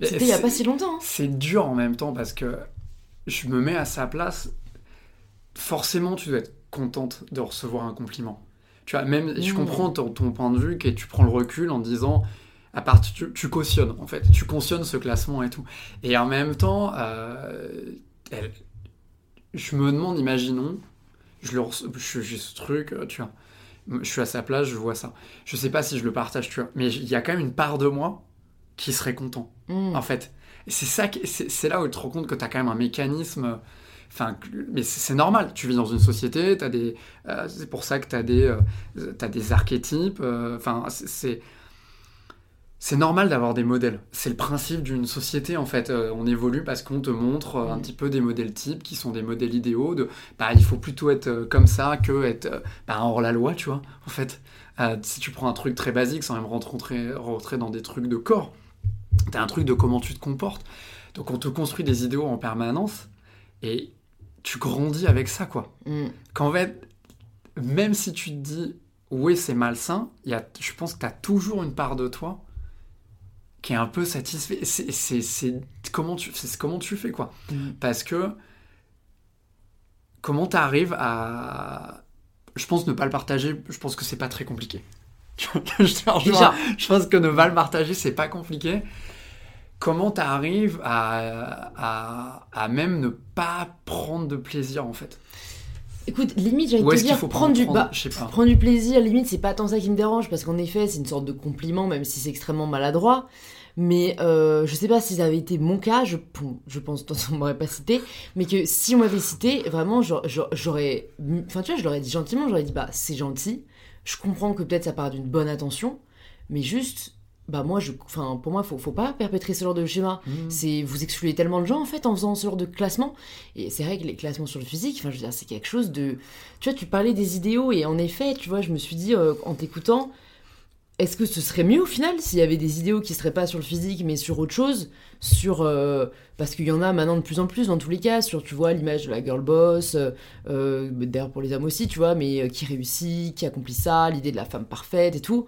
A: C'était il y a pas si longtemps. Hein.
B: C'est dur en même temps parce que je me mets à sa place. Forcément, tu dois être contente de recevoir un compliment. Tu vois, même, je mmh. comprends ton, point de vue, que tu prends le recul en disant à part tu, tu, cautionnes en fait tu cautionnes ce classement et tout et en même temps euh, elle, je me demande, imaginons, je j'ai ce truc, euh, tu vois, je suis à sa place, je vois ça. Je sais pas si je le partage, tu vois, mais il y a quand même une part de moi qui serait content, mm. en fait. C'est ça, c'est là où tu te rends compte que tu as quand même un mécanisme. Enfin, mais c'est normal. Tu vis dans une société, as des, euh, c'est pour ça que tu as des, euh, as des archétypes. Enfin, c'est c'est normal d'avoir des modèles. C'est le principe d'une société en fait. Euh, on évolue parce qu'on te montre euh, un petit peu des modèles types qui sont des modèles idéaux. De, bah, il faut plutôt être euh, comme ça que être bah, hors la loi, tu vois. En fait, si tu prends un truc très basique sans même rentrer, rentrer dans des trucs de corps, t'as un truc de comment tu te comportes. Donc on te construit des idéaux en permanence et tu grandis avec ça, quoi. Mm. Qu'en fait, même si tu te dis oui c'est malsain, y a, je pense que tu as toujours une part de toi qui est un peu satisfait. C'est comment tu, comment tu fais, quoi. Mm. Parce que comment tu arrives à... Je pense ne pas le partager, je pense que c'est pas très compliqué. je, je pense que ne pas le partager, c'est pas compliqué. Comment tu arrives à, à, à, même ne pas prendre de plaisir, en fait?
A: Écoute, limite, j'allais te dire, prendre, du, bah, prendre du plaisir, limite, c'est pas tant ça qui me dérange, parce qu'en effet, c'est une sorte de compliment, même si c'est extrêmement maladroit. Mais euh, je sais pas si ça avait été mon cas, je, je pense qu'on m'aurait pas cité, mais que si on m'avait cité, vraiment, j'aurais. Enfin, tu vois, je l'aurais dit gentiment, j'aurais dit, bah, c'est gentil, je comprends que peut-être ça part d'une bonne attention, mais juste, bah moi je enfin pour moi faut faut pas perpétrer ce genre de schéma mmh. c'est vous excluez tellement de gens en fait en faisant ce genre de classement et c'est vrai que les classements sur le physique enfin je veux dire c'est quelque chose de tu vois tu parlais des idéaux et en effet tu vois je me suis dit euh, en t'écoutant est-ce que ce serait mieux au final s'il y avait des idéaux qui seraient pas sur le physique mais sur autre chose sur euh, parce qu'il y en a maintenant de plus en plus dans tous les cas sur tu vois l'image de la girl boss euh, d'ailleurs pour les hommes aussi tu vois mais qui réussit qui accomplit ça l'idée de la femme parfaite et tout.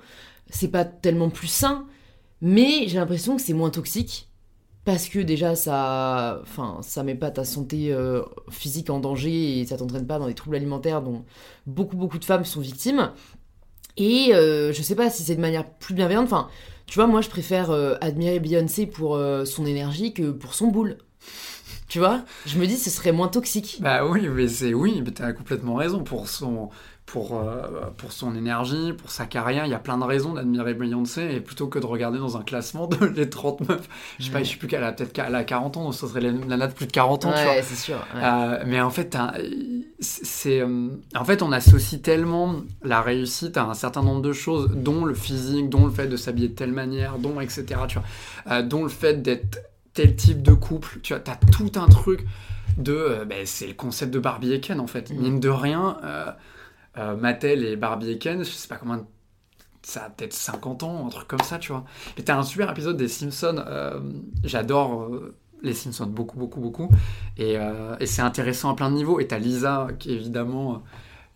A: C'est pas tellement plus sain, mais j'ai l'impression que c'est moins toxique parce que déjà ça enfin ça met pas ta santé euh, physique en danger et ça t'entraîne pas dans des troubles alimentaires dont beaucoup beaucoup de femmes sont victimes et euh, je sais pas si c'est de manière plus bienveillante enfin tu vois moi je préfère euh, admirer Beyoncé pour son énergie que pour son boule. Tu vois? Je me dis ce serait moins toxique.
B: Bah oui mais c'est oui mais t'as complètement raison. Pour son pour, euh, pour son énergie, pour sa carrière. Il y a plein de raisons d'admirer Beyoncé. Et plutôt que de regarder dans un classement de les 30 meufs, je sais pas, je sais plus qu'elle a peut-être qu'elle a 40 ans, donc ça serait la nana de plus de 40 ans,
A: ouais, c'est sûr.
B: Euh, mais en fait, c'est, euh, en fait, on associe tellement la réussite à un certain nombre de choses, dont le physique, dont le fait de s'habiller de telle manière, dont etc. Tu vois, dont le fait d'être tel type de couple. Tu vois, t'as tout un truc de, ben, c'est le concept de Barbie et Ken en fait. Mm. Mine de rien euh, Mattel et Barbie et Ken, je sais pas comment ça a peut-être 50 ans, un truc comme ça, tu vois. Et t'as un super épisode des Simpsons, euh, j'adore euh, les Simpsons, beaucoup, beaucoup, beaucoup, et, c'est intéressant à plein de niveaux, et t'as Lisa, qui évidemment,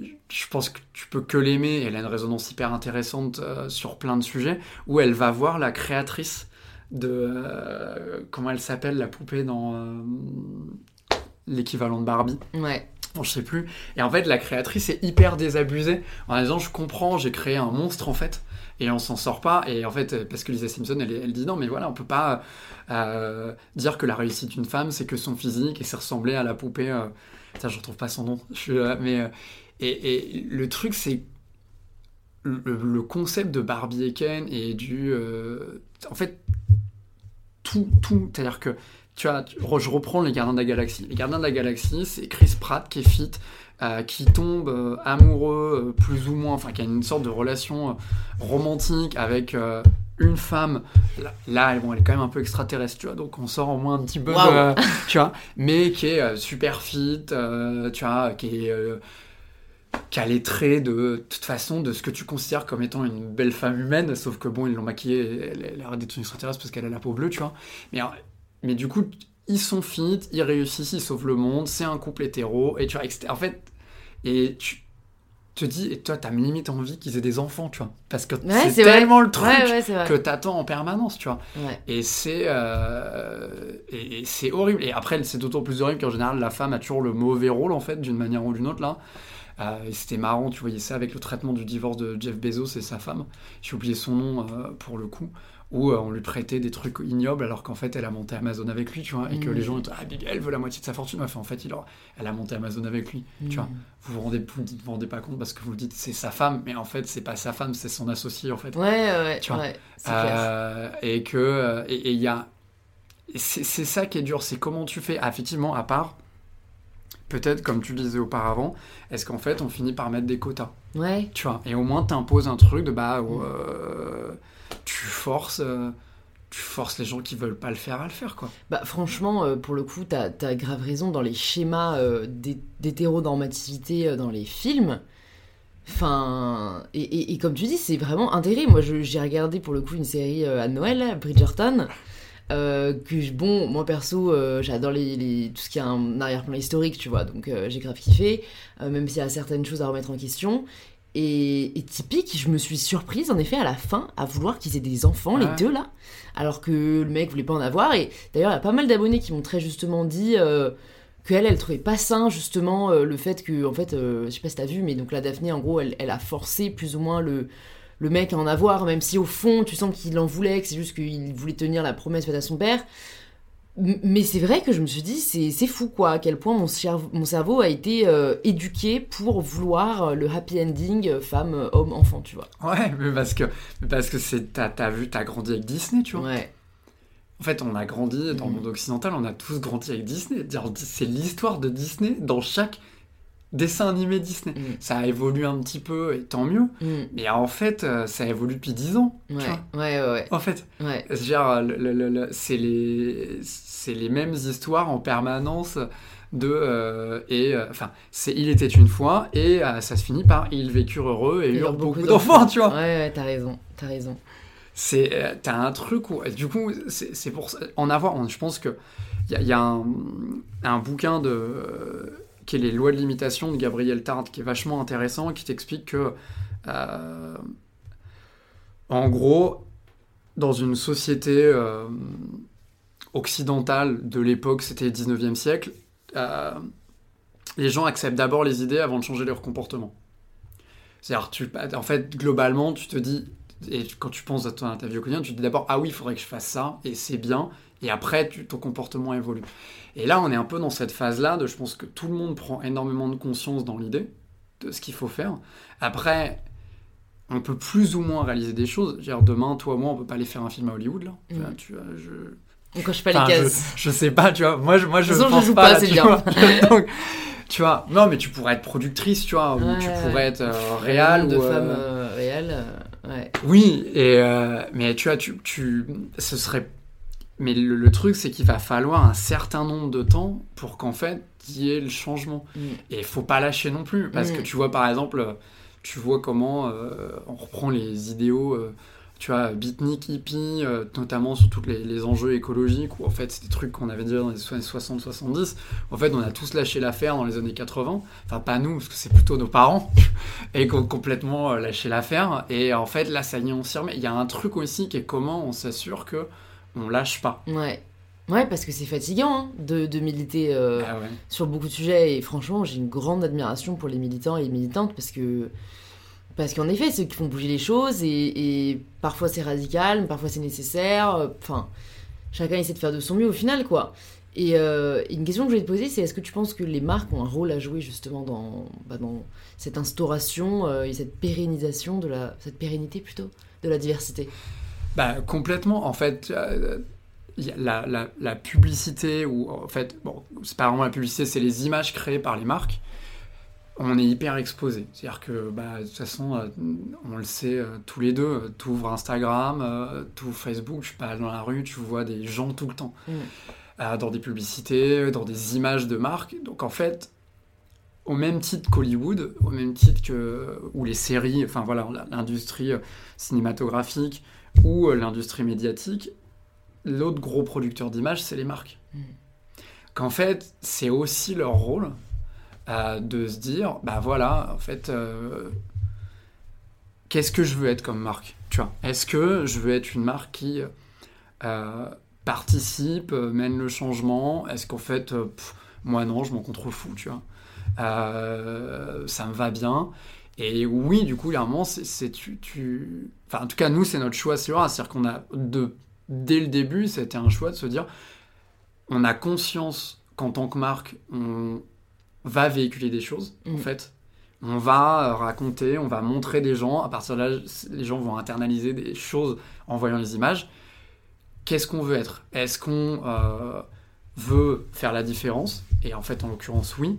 B: je pense que tu peux que l'aimer, elle a une résonance hyper intéressante sur plein de sujets, où elle va voir la créatrice de... comment elle s'appelle, la poupée dans l'équivalent de Barbie.
A: Ouais
B: je sais plus. Et en fait, la créatrice est hyper désabusée en disant Je comprends, j'ai créé un monstre en fait, et on s'en sort pas. Et en fait, parce que Lisa Simpson, elle, dit Non, mais voilà, on peut pas euh, dire que la réussite d'une femme, c'est que son physique et c'est ressembler à la poupée. Euh... je retrouve pas son nom. Je suis, mais, euh, et, le truc, c'est le, le, concept de Barbie et Ken et du. Euh, en fait, tout, tout. C'est-à-dire que tu vois, je reprends les Gardiens de la Galaxie. Les Gardiens de la Galaxie, c'est Chris Pratt qui est fit, euh, qui tombe euh, amoureux, euh, plus ou moins, enfin, qui a une sorte de relation romantique avec une femme. Là, bon, elle est quand même un peu extraterrestre, tu vois, donc on sort au moins un petit peu, tu vois, mais qui est super fit, tu vois, qui est qui a les traits de, toute façon de ce que tu considères comme étant une belle femme humaine, sauf que bon, ils l'ont maquillée, elle, elle a d'être une extraterrestre parce qu'elle a la peau bleue, tu vois. Mais mais du coup, ils sont fit, ils réussissent, ils sauvent le monde, c'est un couple hétéro, et tu vois, En fait, et tu te dis, et toi, t'as limite envie qu'ils aient des enfants, tu vois. Parce que c'est tellement le truc que t'attends en permanence, tu vois. Et c'est euh, et, c'est horrible. Et après, c'est d'autant plus horrible qu'en général, la femme a toujours le mauvais rôle, en fait, d'une manière ou d'une autre, là. Euh, et c'était marrant, tu voyais ça avec le traitement du divorce de Jeff Bezos et sa femme. J'ai oublié son nom euh, pour le coup où euh, on lui prêtait des trucs ignobles alors qu'en fait elle a monté Amazon avec lui, tu vois, et que les mm. gens ah Bibi elle veut la moitié de sa fortune, enfin, en fait il elle a monté Amazon avec lui, tu vois. Mm. Vous vous rendez, vous, vous rendez pas compte parce que vous le dites c'est sa femme, mais en fait c'est pas sa femme, c'est son associé en fait.
A: Ouais ouais.
B: Tu vois. Euh, et que euh, et il y a c'est ça qui est dur, c'est comment tu fais. Ah, effectivement, à part peut-être comme tu le disais auparavant, est-ce qu'en fait on finit par mettre des quotas?
A: Ouais.
B: Tu vois, et au moins t'imposes un truc de bah. Mm tu forces euh, tu forces les gens qui veulent pas le faire à le faire quoi.
A: Bah franchement euh, pour le coup t'as as grave raison dans les schémas euh, d'hétéronormativité dans les films. Enfin et, comme tu dis c'est vraiment intérêt. Moi j'ai regardé pour le coup une série à Noël Bridgerton. que bon moi perso j'adore les, tout ce qui a un arrière-plan historique tu vois donc j'ai grave kiffé même s'il y a certaines choses à remettre en question et, typique, je me suis surprise en effet à la fin à vouloir qu'ils aient des enfants, les deux là, alors que le mec voulait pas en avoir. Et d'ailleurs, il y a pas mal d'abonnés qui m'ont très justement dit euh, qu'elle, elle trouvait pas sain justement euh, le fait que, en fait, euh, je sais pas si t'as vu, mais donc la Daphné, en gros, elle, elle, a forcé plus ou moins le, le mec à en avoir, même si au fond, tu sens qu'il en voulait, que c'est juste qu'il voulait tenir la promesse faite à son père. Mais c'est vrai que je me suis dit, c'est fou quoi, à quel point mon, cerveau, mon cerveau a été euh, éduqué pour vouloir euh, le happy ending euh, femme, homme, enfant, tu vois.
B: Ouais, mais parce que parce que c'est t'as as vu, t'as grandi avec Disney, tu vois.
A: Ouais.
B: En fait, on a grandi dans le mm. monde occidental, on a tous grandi avec Disney. C'est l'histoire de Disney dans chaque dessin animé Disney. Mm. Ça a évolué un petit peu, et tant mieux. Mm. Mais en fait, ça évolue depuis 10 ans.
A: Ouais, ouais, ouais,
B: En fait,
A: ouais.
B: c'est les, les mêmes histoires en permanence de euh, et euh, enfin c'est il était une fois et ça se finit par ils vécurent heureux et eurent beaucoup, d'enfants. tu vois.
A: Ouais, ouais t'as raison t'as raison.
B: C'est t'as un truc où du coup c'est pour ça en avoir je pense que il y, y, a un, un bouquin de qui est Les lois de limitation de Gabriel Tard, qui est vachement intéressant, qui t'explique que, euh, en gros, dans une société euh, occidentale de l'époque, c'était le 19e siècle, euh, les gens acceptent d'abord les idées avant de changer leur comportement. C'est-à-dire, tu, en fait, globalement, tu te dis, et quand tu penses à, ta, vie au quotidien, tu te dis d'abord, ah oui, il faudrait que je fasse ça, et c'est bien, et après, ton comportement évolue. Et là, on est un peu dans cette phase-là de je pense que tout le monde prend énormément de conscience dans l'idée. de ce qu'il faut faire. Après, on peut plus ou moins réaliser des choses. Genre, demain, toi, moi, on peut pas aller faire un film à Hollywood, là.
A: Mm.
B: tu je...
A: On coche pas les cases.
B: Je, sais pas, tu vois. Moi, je, moi, je
A: De toute façon,
B: pense
A: je joue
B: pas,
A: pas, c'est bien.
B: vois. Donc, tu vois, non, mais tu pourrais être productrice, tu vois, ou tu pourrais être euh, réal
A: de
B: ou, euh,
A: femmes euh, réelles. euh, ouais.
B: Oui, et mais tu vois, tu, tu, ce serait. Mais le, le truc, c'est qu'il va falloir un certain nombre de temps pour qu'en fait, il y ait le changement.
A: Mm.
B: Et il faut pas lâcher non plus, parce
A: Mm.
B: que tu vois, par exemple, tu vois comment euh, on reprend les idéaux, euh, tu vois, beatnik, hippie, euh, notamment sur tous les, les enjeux écologiques, où en fait, c'est des trucs qu'on avait dit dans les années 60-70. En fait, on a tous lâché l'affaire dans les années 80. Enfin, pas nous, parce que c'est plutôt nos parents, et qui ont complètement euh, lâché l'affaire. Et en fait, là, ça y est, on s'y remet. Il y a un truc aussi qui est comment on s'assure que on lâche pas.
A: Ouais. Ouais, parce que c'est fatigant hein, de, de militer euh,
B: Ah ouais.
A: sur beaucoup de sujets. Et franchement, j'ai une grande admiration pour les militants et les militantes parce que. Parce qu'en effet, ceux qui font bouger les choses et, et parfois c'est radical, parfois c'est nécessaire. euh, Enfin, chacun essaie de faire de son mieux au final, quoi. Et euh, une question que je voulais te poser, c'est est-ce que tu penses que les marques ont un rôle à jouer justement dans, bah, cette instauration euh, et cette pérennisation de la, cette pérennité plutôt de la diversité?
B: Bah, complètement. En fait, la- la publicité, ou en fait, bon, c'est pas vraiment la publicité, c'est les images créées par les marques. On est hyper exposé. C'est-à-dire que, bah, de toute façon, euh, on le sait euh, tous les deux. Tu ouvres Instagram, euh, tu ouvres Facebook, je passe dans la rue, tu vois des gens tout le temps.
A: Mm.
B: Euh, dans des publicités, dans des images de marques. Donc, en fait, au même titre qu'Hollywood, au même titre que ou les séries, enfin voilà, l'industrie euh, cinématographique ou euh, l'industrie médiatique, l'autre gros producteur d'images, c'est les marques.
A: Mm.
B: Qu'en fait, c'est aussi leur rôle de se dire, bah voilà, en fait, euh, qu'est-ce que je veux être comme marque Tu vois, est-ce que je veux être une marque qui euh, participe, euh, mène le changement? Est-ce qu'en fait, moi non, je m'en contrôle fou, tu vois? Ça me va bien. Et oui, du coup, il y a un moment, c'est, tu, tu- Enfin, en tout cas, nous, c'est notre choix, c'est vrai. C'est-à-dire qu'on a, de, dès le début, c'était un choix de se dire, on a conscience qu'en tant que marque, on va véhiculer des choses, en
A: Mm.
B: fait. On va euh, raconter, on va montrer des gens. À partir de là, les gens vont internaliser des choses en voyant les images. Qu'est-ce qu'on veut être? Est-ce qu'on euh, veut faire la différence? Et en fait, en l'occurrence, oui.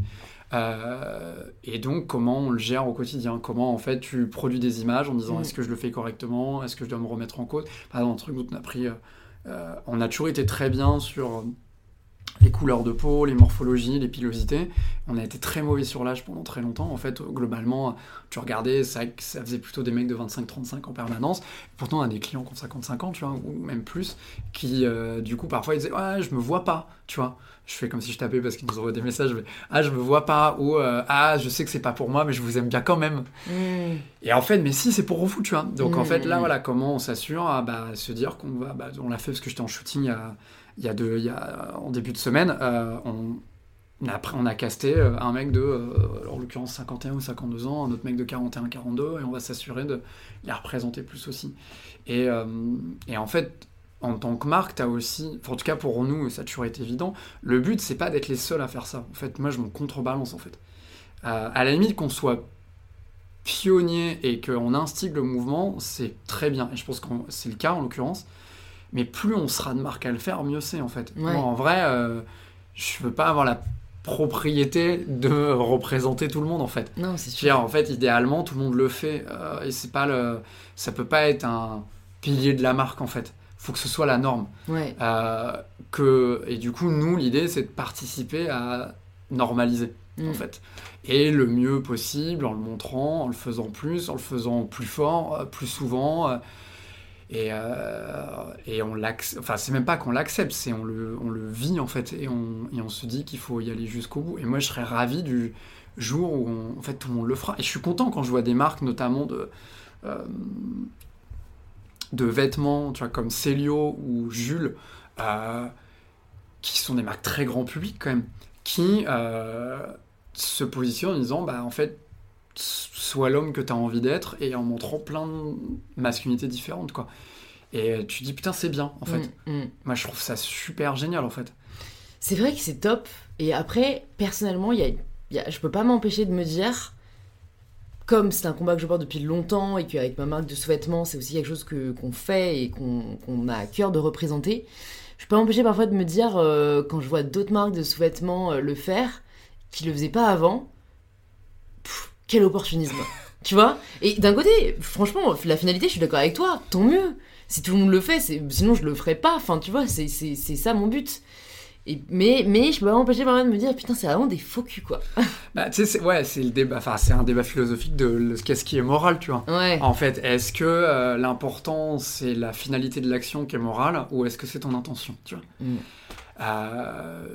B: Euh, et donc, comment on le gère au quotidien? Comment, en fait, tu produis des images en disant
A: Mm.
B: est-ce que je le fais correctement? Est-ce que je dois me remettre en cause? Par exemple, un truc dont on a pris... euh, on a toujours été très bien sur les couleurs de peau, les morphologies, les pilosités. On a été très mauvais sur l'âge pendant très longtemps. En fait, globalement, tu regardais, que ça faisait plutôt des mecs de 25-35 en permanence. Pourtant, on a des clients qui ont 55 ans, tu vois, ou même plus, qui, euh, du coup, parfois, ils disaient Ouais, je me vois pas, tu vois. Je fais comme si je tapais parce qu'ils nous envoient des messages. mais, ah, je me vois pas, ou euh, Ah, je sais que c'est pas pour moi, mais je vous aime bien quand même.
A: Mm.
B: Et en fait, mais si, c'est pour vous, tu vois. Donc en fait, là, voilà, comment on s'assure à bah, se dire qu'on va. Bah, on l'a fait parce que j'étais en shooting a, il y a deux, il y a, en début de semaine. euh, on, on a, on a casté euh, un mec de, euh, en l'occurrence, 51 ou 52 ans, un autre mec de 41-42, et on va s'assurer de les représenter plus aussi. Et, en fait, en tant que marque, tu as aussi, en tout cas pour nous, ça a toujours été évident, le but, c'est pas d'être les seuls à faire ça. En fait, moi, je m'en contrebalance, en fait. À la limite, qu'on soit pionnier et qu'on instigue le mouvement, c'est très bien. Et je pense que c'est le cas en l'occurrence. Mais plus on sera de marque à le faire, mieux c'est en fait.
A: Ouais.
B: Moi, en vrai, euh, je veux pas avoir la propriété de représenter tout le monde en fait.
A: Non, c'est sûr.
B: en fait, idéalement, tout le monde le fait. euh, et c'est pas le. Ça peut pas être un pilier de la marque en fait. Faut que ce soit la norme.
A: Ouais.
B: Euh, que, et du coup, nous, l'idée, c'est de participer à normaliser,
A: Mm.
B: en fait. Et le mieux possible, en le montrant, en le faisant plus, en le faisant plus fort, euh, plus souvent. Et, euh, et on l'accepte. Enfin, c'est même pas qu'on l'accepte, c'est on le, on le vit, en fait. Et on, et on se dit qu'il faut y aller jusqu'au bout. Et moi, je serais ravi du jour où en fait, tout le monde le fera. Et je suis content quand je vois des marques, notamment de. euh, de vêtements, tu vois, comme Célio ou Jules, euh, qui sont des marques très grand public quand même, qui se positionnent en disant, bah en fait, sois l'homme que tu as envie d'être et en montrant plein de masculinités différentes, quoi. Et tu dis, putain, c'est bien, en fait.
A: Mm, mm.
B: Moi, je trouve ça super génial, en fait.
A: C'est vrai que c'est top. Et après, personnellement, y a, y a- je peux pas m'empêcher de me dire comme c'est un combat que je porte depuis longtemps et qu'avec ma marque de sous-vêtements, c'est aussi quelque chose que, qu'on fait et qu'on, a à cœur de représenter, je peux m'empêcher parfois de me dire, euh, quand je vois d'autres marques de sous-vêtements euh, le faire, qui le faisaient pas avant, quel opportunisme Tu vois? Et d'un côté, franchement, la finalité, je suis d'accord avec toi, tant mieux. Si tout le monde le fait, sinon je le ferais pas. Enfin, tu vois, c'est ça mon but mais, mais je peux pas m'empêcher de me dire, putain, c'est vraiment des faux culs, quoi.
B: bah, tu sais, ouais, c'est le débat, enfin, c'est un débat philosophique de qu'est-ce qui est moral, tu vois.
A: Ouais.
B: En fait, est-ce que euh, l'important, c'est la finalité de l'action qui est morale, ou est-ce que c'est ton intention, tu vois. Mm. Euh,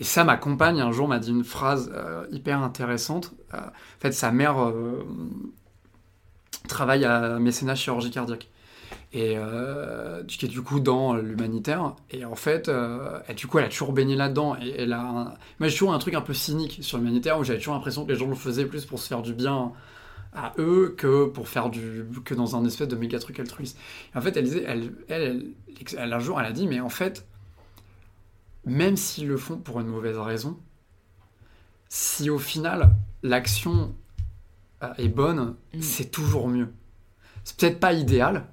B: et ça, ma compagne, un jour, m'a dit une phrase euh, hyper intéressante. en fait, sa mère travaille à mécénat chirurgie cardiaque et euh, qui est du coup dans l'humanitaire. Et en fait, euh, du coup, elle a toujours baigné là-dedans. Et elle a Moi, j'ai toujours un truc un peu cynique sur l'humanitaire où j'avais toujours l'impression que les gens le faisaient plus pour se faire du bien à eux que pour faire du que dans un espèce de méga truc altruiste. Et en fait, elle disait, elle, elle, elle, un jour, elle a dit, mais en fait, même s'ils le font pour une mauvaise raison, si au final l'action euh, est bonne, mm. c'est toujours mieux. C'est peut-être pas idéal,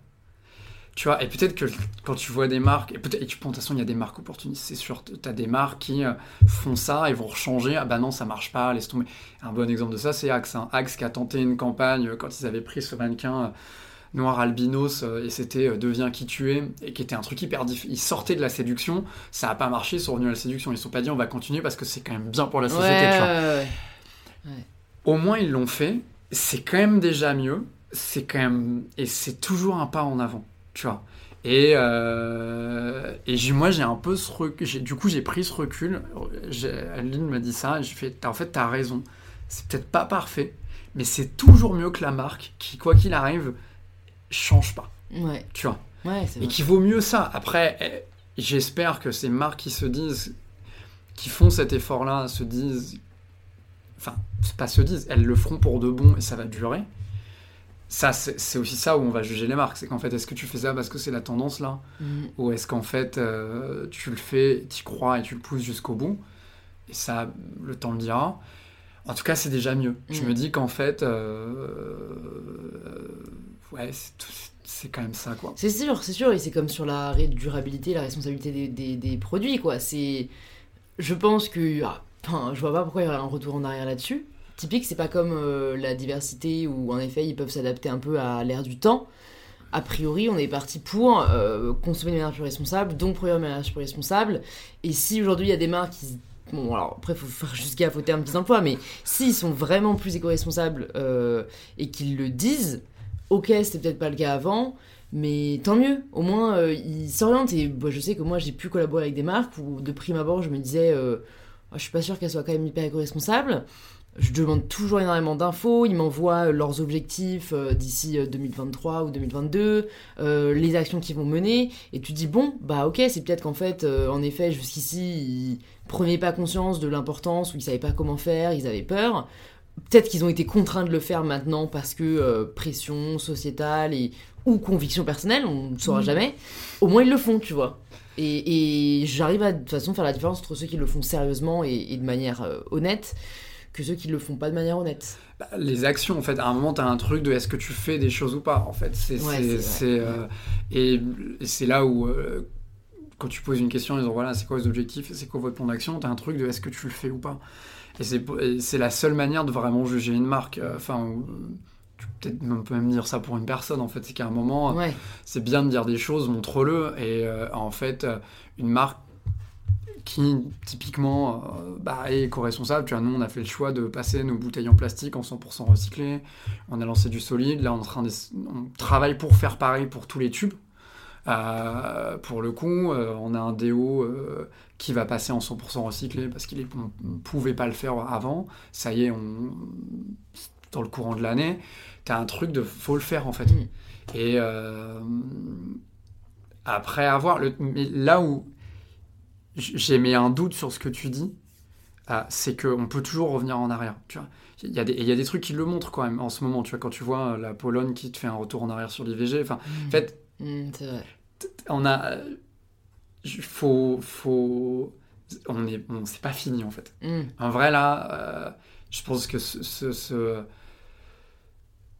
B: tu vois, et peut-être que quand tu vois des marques, et peut-être, de toute façon, il y a des marques opportunistes, c'est sûr. Tu as des marques qui euh, font ça et vont changer. Ah bah non, ça marche pas, laisse tomber. Un bon exemple de ça, c'est Axe. Hein. Axe qui a tenté une campagne euh, quand ils avaient pris ce mannequin noir albinos et c'était Deviens qui tu es, et qui était un truc hyper difficile. Ils sortaient de la séduction, ça a pas marché, ils sont revenus à la séduction. Ils se sont pas dit on va continuer parce que c'est quand même bien pour la société, tu vois. Au moins, ils l'ont fait. C'est quand même déjà mieux. C'est quand même. Et c'est toujours un pas en avant tu vois. Et, euh, et moi, j'ai un peu ce recul. Du coup, j'ai pris ce recul. Aline m'a dit ça. Et j'ai fait En fait, t'as raison. C'est peut-être pas parfait, mais c'est toujours mieux que la marque qui, quoi qu'il arrive, change pas.
A: Ouais.
B: Tu vois.
A: Ouais,
B: et qui vaut mieux ça. Après, eh, j'espère que ces marques qui se disent, qui font cet effort-là, se disent. Enfin, pas se disent, elles le feront pour de bon et ça va durer ça, c'est aussi ça où on va juger les marques. C'est qu'en fait, est-ce que tu fais ça parce que c'est la tendance là mm. Ou est-ce qu'en fait, euh, tu le fais, tu crois et tu le pousses jusqu'au bout Et ça, le temps le dira. En tout cas, c'est déjà mieux. Je mm. me dis qu'en fait, euh, ouais, c'est quand même ça, quoi.
A: C'est sûr, c'est sûr. Et c'est comme sur la durabilité, la responsabilité des, des, produits, quoi. C'est. Je pense que. Ah, enfin, je vois pas pourquoi il y aurait un retour en arrière là-dessus typique, c'est pas comme euh, la diversité où en effet ils peuvent s'adapter un peu à l'ère du temps. A priori, on est parti pour euh, consommer de manière plus responsable, donc produire de manière plus responsable. Et si aujourd'hui il y a des marques qui Bon, alors après, il faut faire juste gaffe au terme des emplois, mais s'ils sont vraiment plus éco-responsables euh, et qu'ils le disent, ok, c'était peut-être pas le cas avant, mais tant mieux. Au moins, ils s'orientent. Et bah, je sais que moi, j'ai pu collaborer avec des marques où, de prime abord, je me disais, ah, je suis pas sûr qu'elles soient quand même hyper éco-responsables. Je demande toujours énormément d'infos, ils m'envoient euh, leurs objectifs euh, d'ici 2023 euh, ou 2022, les actions qu'ils vont mener, et tu dis bon, bah ok, c'est peut-être qu'en fait, en effet, jusqu'ici, ils prenaient pas conscience de l'importance, ou ils savaient pas comment faire, ils avaient peur. Peut-être qu'ils ont été contraints de le faire maintenant parce que pression sociétale et ou conviction personnelle, on ne saura mmh. jamais. Au moins ils le font, tu vois. Et, j'arrive à de toute façon faire la différence entre ceux qui le font sérieusement et, de manière honnête que ceux qui le font pas de manière honnête.
B: Bah, les actions, en fait, à un moment, tu as un truc de est-ce que tu fais des choses ou pas, en fait. C'est, euh, et, c'est là où, euh, quand tu poses une question en disant voilà, c'est quoi vos objectifs, c'est quoi votre plan d'action, tu as un truc de est-ce que tu le fais ou pas. Et c'est, la seule manière de vraiment juger une marque. Euh, enfin, tu peux peut-être même dire ça pour une personne, en fait. C'est qu'à un moment, c'est bien de dire des choses, montre-le. Et en fait, une marque qui typiquement euh, bah, est éco-responsable. Tu vois, nous, on a fait le choix de passer nos bouteilles en plastique en 100% recyclé. On a lancé du solide. Là, on, train on travaille pour faire pareil pour tous les tubes. Euh, pour le coup, euh, on a un déo qui va passer en 100% recyclé parce qu'on ne pouvait pas le faire avant. Ça y est, on, dans le courant de l'année, tu as un truc de faut le faire en fait. Mm. Et après avoir le, mais là où j'ai mis un doute sur ce que tu dis, euh, c'est qu'on peut toujours revenir en arrière. Tu vois. Il y, a des, il y a des trucs qui le montrent quand même en ce moment. Tu vois, quand tu vois euh, la Pologne qui te fait un retour en arrière sur l'IVG. Enfin, en fait,
A: mmh,
B: on a. Faut. faut on est, c'est pas fini en fait.
A: Mmh.
B: En vrai, là, euh, je pense que ce, ce,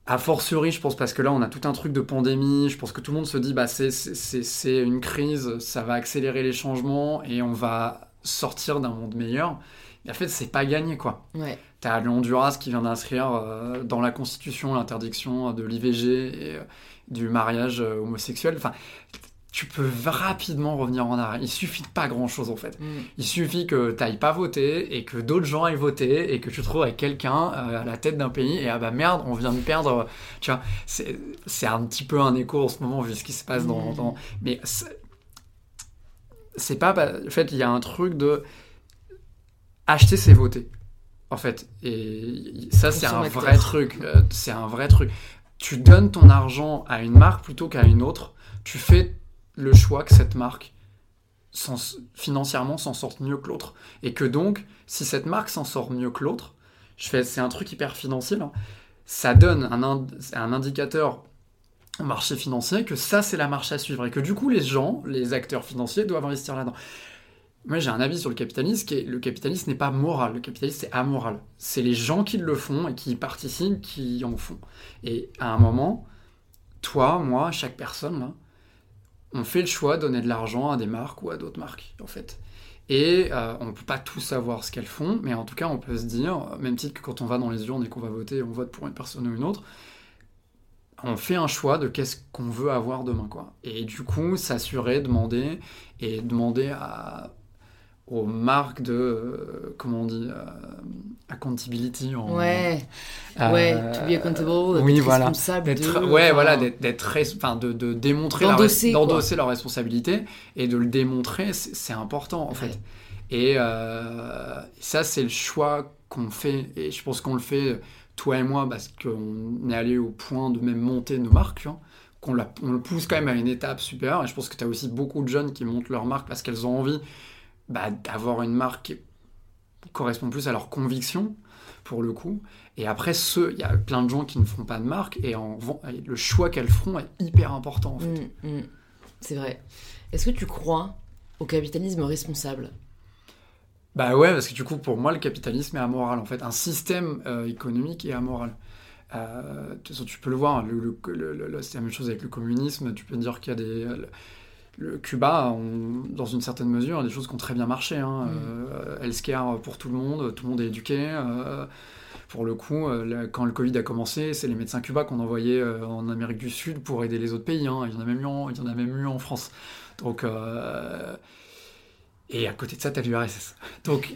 B: a fortiori, je pense, parce que là, on a tout un truc de pandémie. Je pense que tout le monde se dit, bah, c'est une crise, ça va accélérer les changements et on va sortir d'un monde meilleur. Et en fait, c'est pas gagné, quoi.
A: Ouais.
B: T'as l'Honduras qui vient d'inscrire euh, dans la Constitution l'interdiction de l'IVG et euh, du mariage homosexuel. Enfin, tu peux rapidement revenir en arrière. Il suffit de pas grand chose en fait.
A: Mm.
B: Il suffit que tu n'ailles pas voter et que d'autres gens aillent voter et que tu te trouves avec quelqu'un euh, à la tête d'un pays et ah bah merde, on vient de perdre. Tu vois, c'est un petit peu un écho en ce moment vu ce qui se passe dans.
A: Mm.
B: dans... Mais c'est pas. En fait, il y a un truc de. Acheter, c'est voter. En fait. Et ça, c'est un vrai truc. Euh, c'est un vrai truc. Tu donnes ton argent à une marque plutôt qu'à une autre. Tu fais le choix que cette marque financièrement s'en sorte mieux que l'autre. Et que donc, si cette marque s'en sort mieux que l'autre, c'est un truc hyper financier, ça donne un, indicateur au marché financier que ça, c'est la marche à suivre. Et que du coup, les gens, les acteurs financiers doivent investir là-dedans. Moi, j'ai un avis sur le capitalisme qui est le capitalisme n'est pas moral. Le capitalisme, c'est amoral. C'est les gens qui le font et qui y participent qui en font. Et à un moment, toi, moi, chaque personne, là, on fait le choix de donner de l'argent à des marques ou à d'autres marques, en fait. Et euh, on ne peut pas tout savoir ce qu'elles font, mais en tout cas, on peut se dire, même titre que quand on va dans les urnes et qu'on va voter, on vote pour une personne ou une autre, on fait un choix de qu'est-ce qu'on veut avoir demain, quoi. Et du coup, s'assurer, demander, et demander à, aux marques de, euh, comment on dit, euh, accountability. En,
A: ouais, euh, ouais, to be accountable,
B: oui, voilà. responsable. ouais, voilà, d'être, enfin, de, de démontrer, d'endosser, leur, leur responsabilité et de le démontrer, c'est, important en fait. Et ça, c'est le choix qu'on fait, et je pense qu'on le fait, toi et moi, parce qu'on est allé au point de même monter nos marques, qu'on on le pousse quand même à une étape supérieure, et je pense que tu as aussi beaucoup de jeunes qui montent leur marque parce qu'elles ont envie bah, d'avoir une marque qui correspond plus à leurs convictions, pour le coup. Et après, il y a plein de gens qui ne font pas de marque, et, en, le choix qu'elles feront est hyper important, en fait.
A: Mmh, mmh. C'est vrai. Est-ce que tu crois au capitalisme responsable?
B: Bah ouais, parce que du coup, pour moi, le capitalisme est amoral, en fait. Un système euh, économique est amoral. Euh, tu peux le voir, le, c'est la même chose avec le communisme. Tu peux dire qu'il y a des le Cuba, dans une certaine mesure, a des choses qui ont très bien marché. Hein. Mm. Euh, healthcare pour tout le monde, tout le monde est éduqué. Euh, pour le coup, euh, quand le Covid a commencé, c'est les médecins Cuba qu'on envoyait en Amérique du Sud pour aider les autres pays. Hein. Il, y en a même eu en, il y en a même eu en France. Donc, et à côté de ça, tu as l'URSS. Donc,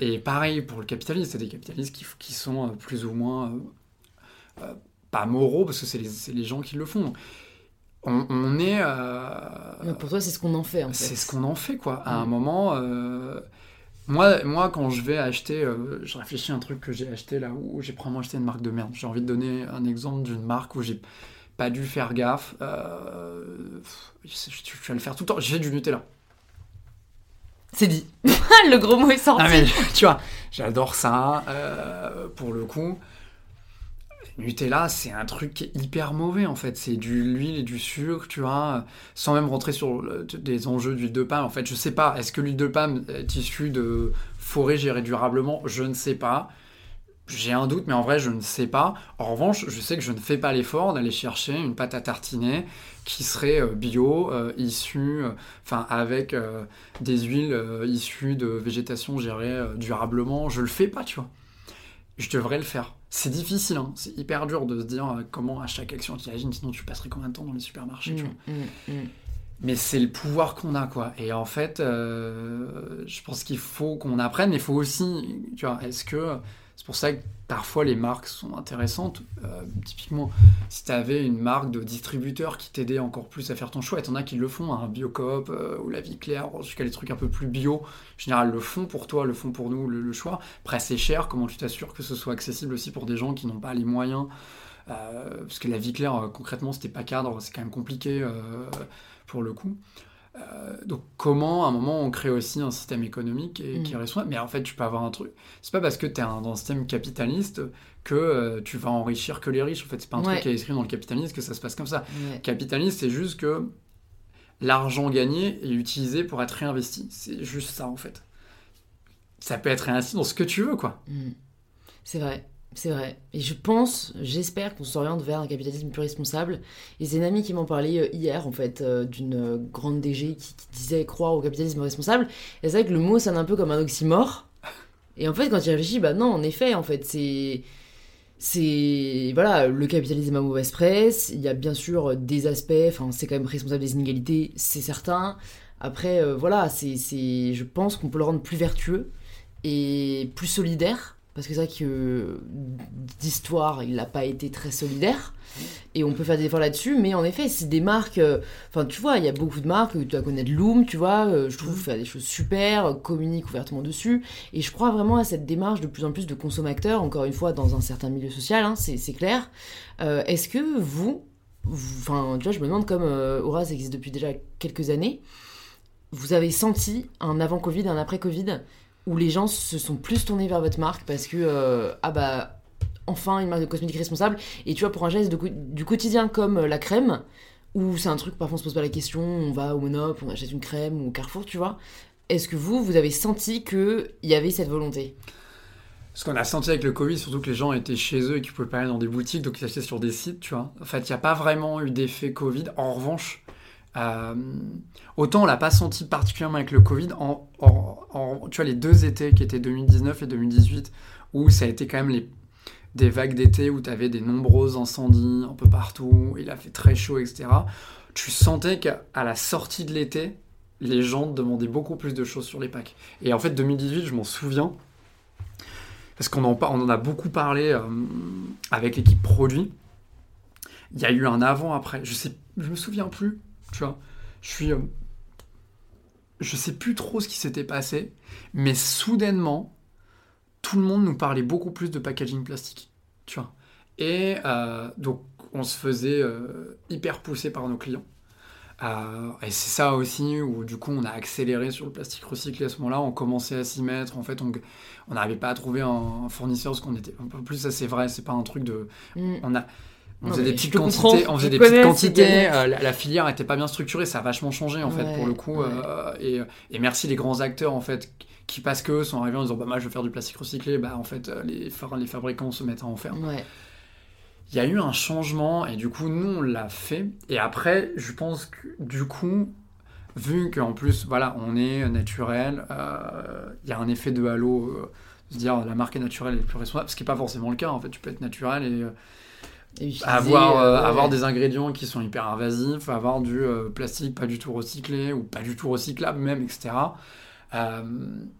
B: et pareil pour le capitalisme, c'est des capitalistes qui, qui, sont plus ou moins pas moraux, parce que c'est les, les, gens qui le font on, est. Euh,
A: pour toi, c'est ce qu'on en fait. En
B: c'est ce qu'on en fait, quoi. À un mm. moment, euh, moi, moi, quand je vais acheter, euh, je réfléchis à un truc que j'ai acheté là où j'ai probablement acheté une marque de merde. J'ai envie de donner un exemple d'une marque où j'ai pas dû faire gaffe. je, vais le faire tout le temps. J'ai du Nutella.
A: C'est dit. le gros mot est sorti.
B: Ah, mais, tu vois, j'adore ça. pour le coup. Nutella, c'est un truc hyper mauvais en fait. C'est du l'huile et du sucre, tu vois, sans même rentrer sur des enjeux d'huile de palme. En fait, je sais pas. Est-ce que l'huile de palme est issue de forêt gérée durablement? Je ne sais pas. J'ai un doute, mais en vrai, je ne sais pas. En revanche, je sais que je ne fais pas l'effort d'aller chercher une pâte à tartiner qui serait euh, bio, euh, issue, euh, enfin avec des huiles issues de végétation gérée durablement. Je le fais pas, tu vois. Je devrais le faire. C'est difficile, hein. c'est hyper dur de se dire euh, comment à chaque action tu agis, sinon tu passerais combien de temps dans les supermarchés, tu
A: vois. Mmh, mmh.
B: Mais c'est le pouvoir qu'on a, quoi. Et en fait, euh, je pense qu'il faut qu'on apprenne, mais il faut aussi, tu vois, est-ce que c'est pour ça que parfois les marques sont intéressantes. Euh, typiquement, si tu avais une marque de distributeur qui t'aidait encore plus à faire ton choix, et t'en as qui le font, un hein, Biocoop euh, ou La Vie Claire, jusqu'à les trucs un peu plus bio, en général le font pour toi, le font pour nous, le, choix. Après, c'est cher, comment tu t'assures que ce soit accessible aussi pour des gens qui n'ont pas les moyens? Euh, Parce que La Vie Claire, concrètement, c'était pas cadre, c'est quand même compliqué pour le coup. Euh, donc comment à un moment on crée aussi un système économique et, qui mm. reste mais en fait tu peux avoir un truc. C'est pas parce que tu es dans un système capitaliste que euh, tu vas enrichir que les riches en fait. C'est pas un truc qui est écrit dans le capitalisme que ça se passe comme ça. Capitaliste c'est juste que l'argent gagné est utilisé pour être réinvesti. C'est juste ça en fait. Ça peut être réinvesti dans ce que tu veux quoi.
A: Mm. c'est vrai C'est vrai. Et je pense, j'espère qu'on s'oriente vers un capitalisme plus responsable. Et c'est une amie qui m'en parlait euh, hier, en fait, euh, d'une euh, grande DG qui, disait croire au capitalisme responsable. Et c'est vrai que le mot sonne un peu comme un oxymore. Et en fait, quand il réfléchit, bah non, en effet, en fait, c'est. C'est. Voilà, le capitalisme à mauvaise presse. Il y a bien sûr des aspects, enfin, c'est quand même responsable des inégalités, c'est certain. Après, voilà, c'est. Je pense qu'on peut le rendre plus vertueux et plus solidaire parce que c'est vrai que d'histoire, il n'a pas été très solidaire. Et on peut faire des efforts là-dessus, mais en effet, c'est des marques. Euh, enfin, tu vois, il y a beaucoup de marques, tu dois connaître Loom, tu vois, euh, je trouve, fait des choses super, communique ouvertement dessus. Et je crois vraiment à cette démarche de plus en plus de consommateurs, encore une fois, dans un certain milieu social, hein, c'est clair. Euh, est-ce que vous, enfin, tu vois, je me demande, comme Aura, ça existe depuis déjà quelques années, vous avez senti un avant-Covid, un après-Covid où les gens se sont plus tournés vers votre marque parce que, euh, ah bah, enfin une marque de cosmétiques responsable. Et tu vois, pour un geste du quotidien comme euh, la crème, où c'est un truc, parfois on se pose pas la question, on va au Monop, on achète une crème ou au Carrefour, tu vois. Est-ce que vous, vous avez senti qu'il y avait cette volonté?
B: Ce qu'on a senti avec le Covid, surtout que les gens étaient chez eux et qu'ils pouvaient pas aller dans des boutiques, donc ils achetaient sur des sites, tu vois. En fait, il n'y a pas vraiment eu d'effet Covid. En revanche, euh, autant on l'a pas senti particulièrement avec le Covid, tu vois, les deux étés qui étaient 2019 et 2018, où ça a été quand même les, des vagues d'été où tu avais des nombreux incendies un peu partout, il a fait très chaud, etc. Tu sentais qu'à la sortie de l'été, les gens demandaient beaucoup plus de choses sur les packs. Et en fait, 2018, je m'en souviens, parce qu'on en, on en a beaucoup parlé euh, avec l'équipe produit. Il y a eu un avant-après. Je sais, je me souviens plus tu vois. Je suis. Euh, je sais plus trop ce qui s'était passé, mais soudainement, tout le monde nous parlait beaucoup plus de packaging plastique, tu vois. Et euh, donc, on se faisait euh, hyper pousser par nos clients. et c'est ça aussi où du coup on a accéléré sur le plastique recyclé à ce moment-là, on commençait à s'y mettre, en fait on n'arrivait pas à trouver un, fournisseur, parce qu'on était... En plus ça c'est vrai, c'est pas un truc de... Mm. On a, on faisait des petites quantités, on faisait des petites quantités. Euh, la, filière était pas bien structurée, ça a vachement changé en fait pour le coup. Euh, et, et, merci les grands acteurs en fait qui parce que sont arrivés en disant bah moi je veux faire du plastique recyclé, bah en fait euh, les, les fabricants se mettent à en faire. Il y a eu un changement et du coup nous on l'a fait. Et après je pense que du coup vu qu'en plus voilà on est naturel, il y a un effet de halo, se dire la marque est naturelle et plus responsable, ce qui n'est pas forcément le cas en fait. Tu peux être naturel et avoir, euh, euh, avoir des ingrédients qui sont hyper invasifs, avoir du euh, plastique pas du tout recyclé ou pas du tout recyclable même, etc.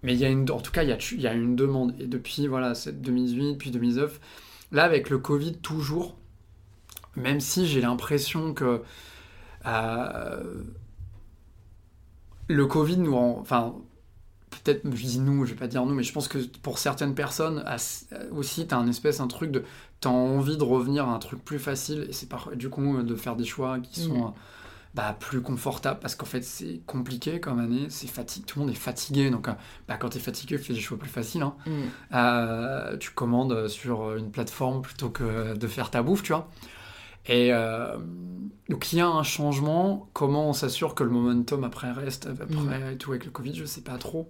B: mais il y a une, en tout cas, il y a, y a une demande. Et depuis voilà, 2018, puis 2009, là avec le Covid toujours, même si j'ai l'impression que le Covid nous rend, enfin, peut-être, je dis nous, je vais pas dire nous, mais je pense que pour certaines personnes aussi, tu as un espèce, un truc de, tu as envie de revenir à un truc plus facile, et c'est du coup de faire des choix qui sont mm. bah, plus confortables, parce qu'en fait c'est compliqué comme année, c'est fatigué, tout le monde est fatigué, donc bah, quand tu es fatigué, tu fais des choix plus faciles. Hein. Mm. Euh, tu commandes sur une plateforme plutôt que de faire ta bouffe, tu vois. Et euh, donc il y a un changement. Comment on s'assure que le momentum après reste après mm. tout avec le Covid, je sais pas trop.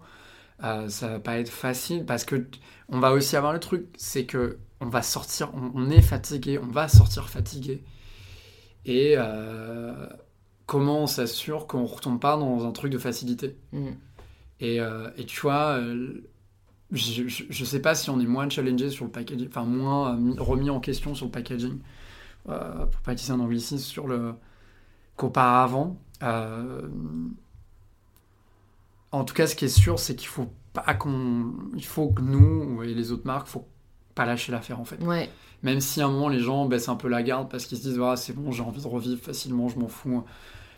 B: Euh, ça va pas être facile parce que on va aussi avoir le truc, c'est que on va sortir, on, est fatigué, on va sortir fatigué. Et euh, comment on s'assure qu'on ne retombe pas dans un truc de facilité? Mm. et, et, tu vois, je, je, sais pas si on est moins challengé sur le packaging, enfin moins remis en question sur le packaging euh, pour pas utiliser un anglicisme, sur le qu'auparavant. Euh, en tout cas, ce qui est sûr, c'est qu'il faut pas qu'on, il faut que nous et les autres marques, faut pas lâcher l'affaire en fait.
A: Ouais.
B: Même si à un moment les gens baissent un peu la garde parce qu'ils se disent voilà c'est bon j'ai envie de revivre facilement je m'en fous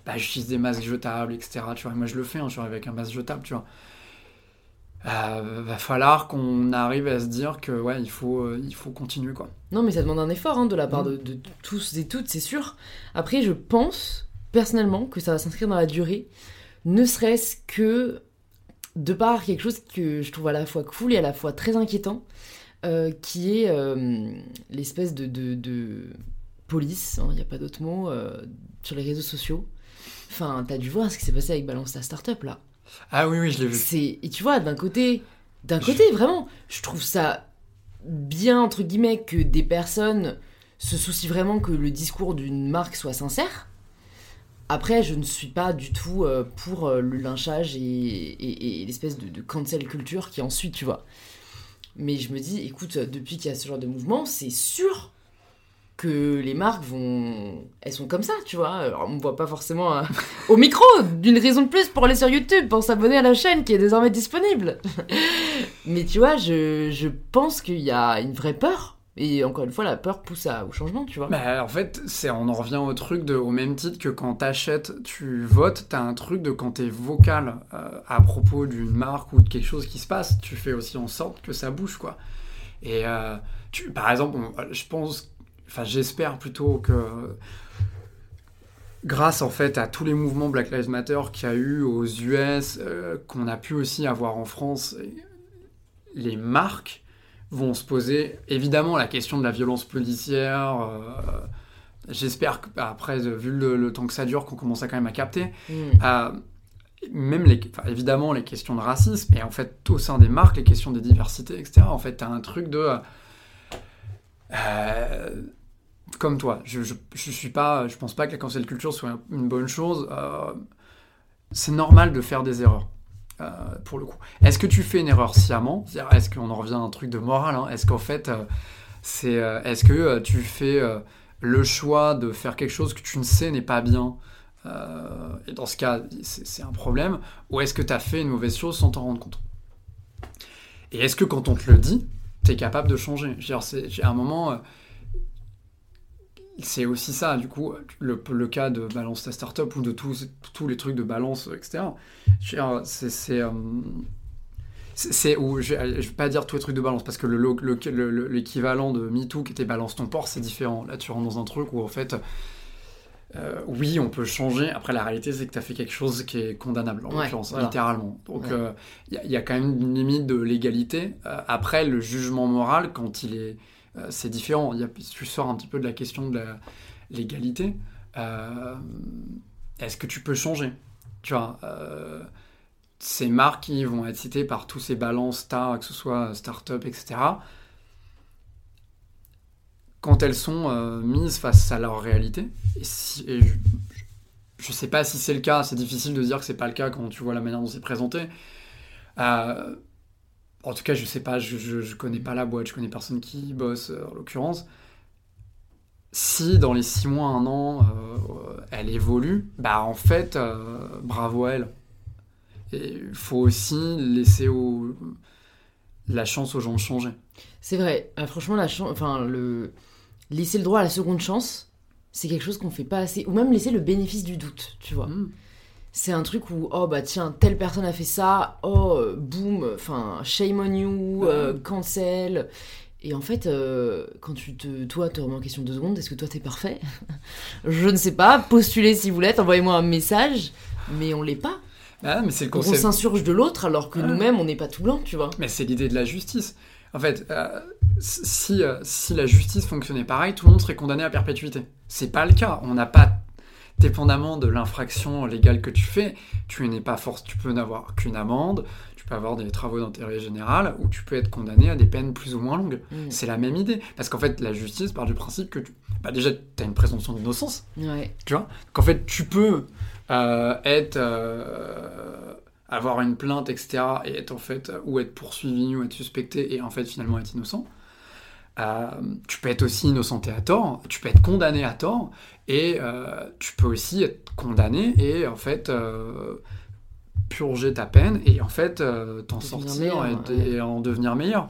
B: bah j'utilise des masques jetables etc tu vois moi je le fais hein, je suis avec un masque jetable tu vois euh, va falloir qu'on arrive à se dire que ouais, il faut, euh, il faut continuer quoi.
A: Non, mais ça demande un effort hein, de la part mm. de, tous et toutes, c'est sûr. Après, je pense personnellement que ça va s'inscrire dans la durée, ne serait-ce que de par quelque chose que je trouve à la fois cool et à la fois très inquiétant, euh, qui est l'espèce de, de, police, il hein, n'y a pas d'autre mot, sur les réseaux sociaux. Enfin, t'as dû voir ce qui s'est passé avec Balance ta startup là.
B: Ah oui, oui, je l'ai vu.
A: Et tu vois, d'un côté, d'un côté, vraiment, je trouve ça bien, entre guillemets, que des personnes se soucient vraiment que le discours d'une marque soit sincère. Après, je ne suis pas du tout euh, pour euh, le lynchage et, l'espèce de, de, cancel culture qui ensuite, tu vois. Mais je me dis, écoute, depuis qu'il y a ce genre de mouvement, c'est sûr que les marques vont. Elles sont comme ça, tu vois. Alors, on me voit pas forcément euh, au micro, d'une raison de plus pour aller sur YouTube, pour s'abonner à la chaîne qui est désormais disponible. Mais tu vois, je, je pense qu'il y a une vraie peur et encore une fois, la peur pousse à, au changement, tu vois.
B: Bah, en fait, c'est, on en revient au truc de, au même titre que quand t'achètes, tu votes, t'as un truc de quand t'es vocal euh, à propos d'une marque ou de quelque chose qui se passe, tu fais aussi en sorte que ça bouge, quoi. Et euh, tu, par exemple, je pense, enfin, j'espère plutôt que grâce en fait à tous les mouvements Black Lives Matter qu'il y a eu aux US, euh, qu'on a pu aussi avoir en France, les marques vont se poser évidemment la question de la violence policière. Euh, j'espère qu'après, vu le, temps que ça dure, qu'on commence à quand même à capter. Mm. Euh, même les, évidemment les questions de racisme, et en fait au sein des marques, les questions des diversités, etc. En fait, tu as un truc de... Euh, comme toi, je, je, je, suis pas, je pense pas que la cancel culture soit une bonne chose. c'est normal de faire des erreurs. Euh, pour le coup. Est-ce que tu fais une erreur sciemment? Est-ce qu'on en revient à un truc de morale hein? Est-ce qu'en fait, euh, c'est, euh, est-ce que tu fais le choix de faire quelque chose que tu ne sais n'est pas bien Et dans ce cas, c'est, un problème. Ou est-ce que tu as fait une mauvaise chose sans t'en rendre compte? Et est-ce que quand on te le dit, tu es capable de changer? J'ai un moment c'est aussi ça, du coup, le, le, cas de Balance ta startup ou de tous, tous les trucs de balance, etc. C'est. C'est où je, ne vais pas dire tous les trucs de balance parce que l'équivalent le, de MeToo qui était balance ton port, c'est différent. Là, tu rentres dans un truc où en fait, euh, oui, on peut changer. Après, la réalité, c'est que tu as fait quelque chose qui est condamnable, en l'occurrence, littéralement. Donc, il euh, y, a quand même une limite de légalité. Euh, après, le jugement moral, quand il est euh, c'est différent. Tu sors un petit peu de la question de l'égalité. Euh, est-ce que tu peux changer? Euh, ces marques qui vont être citées par tous ces balances stars, que ce soit start-up, etc., quand elles sont mises face à leur réalité, et, je ne sais pas si c'est le cas, c'est difficile de dire que c'est pas le cas quand tu vois la manière dont c'est présenté. En tout cas, je sais pas, je, je, connais pas la boîte, je connais personne qui bosse euh, en l'occurrence. Si dans les six mois, un an, euh, elle évolue, bah en fait, euh, bravo à elle. Et il faut aussi laisser la chance aux gens de changer.
A: C'est vrai, franchement, la enfin, le... laisser le droit à la seconde chance, c'est quelque chose qu'on fait pas assez. Ou même laisser le bénéfice du doute, tu vois. Mmh c'est un truc où oh bah tiens telle personne a fait ça oh euh, boum enfin shame on you euh, cancel. Et en fait euh, quand tu te toi te remets en question deux secondes est-ce que toi t'es parfait? Je ne sais pas postulez si vous l'êtes envoyez-moi un message mais on l'est pas.
B: Ah, mais c'est le
A: on s'insurge de l'autre alors que nous-mêmes on n'est pas tout blanc tu vois.
B: Mais c'est l'idée de la justice. En fait si, si la justice fonctionnait pareil tout le monde serait condamné à perpétuité. C'est pas le cas. On n'a pas dépendamment de l'infraction légale que tu fais, tu n'es pas force, tu peux n'avoir qu'une amende, tu peux avoir des travaux d'intérêt général, ou tu peux être condamné à des peines plus ou moins longues. Mm. C'est la même idée. Parce qu'en fait, la justice part du principe que tu, bah déjà, tu as une présomption d'innocence. Tu vois? Qu'en fait, tu peux euh, être. Euh, avoir une plainte, etc., et être en fait, ou être poursuivi, ou être suspecté, et en fait, finalement être innocent. Euh, tu peux être aussi innocenté à tort, tu peux être condamné à tort, et euh, tu peux aussi être condamné et en fait euh, purger ta peine et en fait t'en sortir et, en devenir meilleur.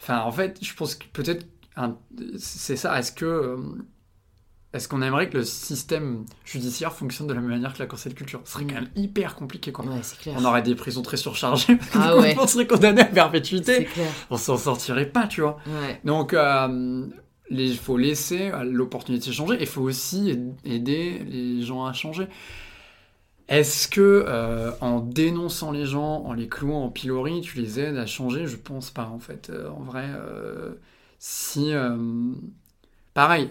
B: Enfin, en fait, je pense que peut-être c'est ça. Est-ce que est-ce qu'on aimerait que le système judiciaire fonctionne de la même manière que la cancel culture? Ce serait quand même hyper compliqué. Quoi. On aurait des prisons très surchargées. Ah on serait condamné à perpétuité. On s'en sortirait pas, tu vois. Donc, euh, il faut laisser l'opportunité de changer. Et il faut aussi aider les gens à changer. Est-ce que euh, en dénonçant les gens, en les clouant en pilori, tu les aides à changer? Je pense pas en fait. Euh, en vrai, si pareil,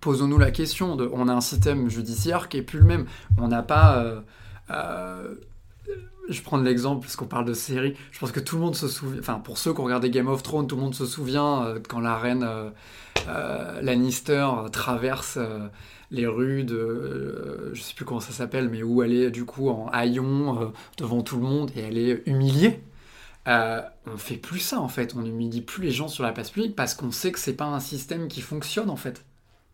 B: posons-nous la question on a un système judiciaire qui est plus le même. On n'a pas euh, euh, je prends l'exemple parce qu'on parle de série. Je pense que tout le monde se souvient. Enfin, pour ceux qui ont regardé Game of Thrones, tout le monde se souvient euh, quand la reine euh, Lannister traverse les rues de. je sais plus comment ça s'appelle, mais où elle est du coup en haillon devant tout le monde et elle est humiliée. on fait plus ça en fait, on n'humilie plus les gens sur la place publique parce qu'on sait que c'est pas un système qui fonctionne en fait,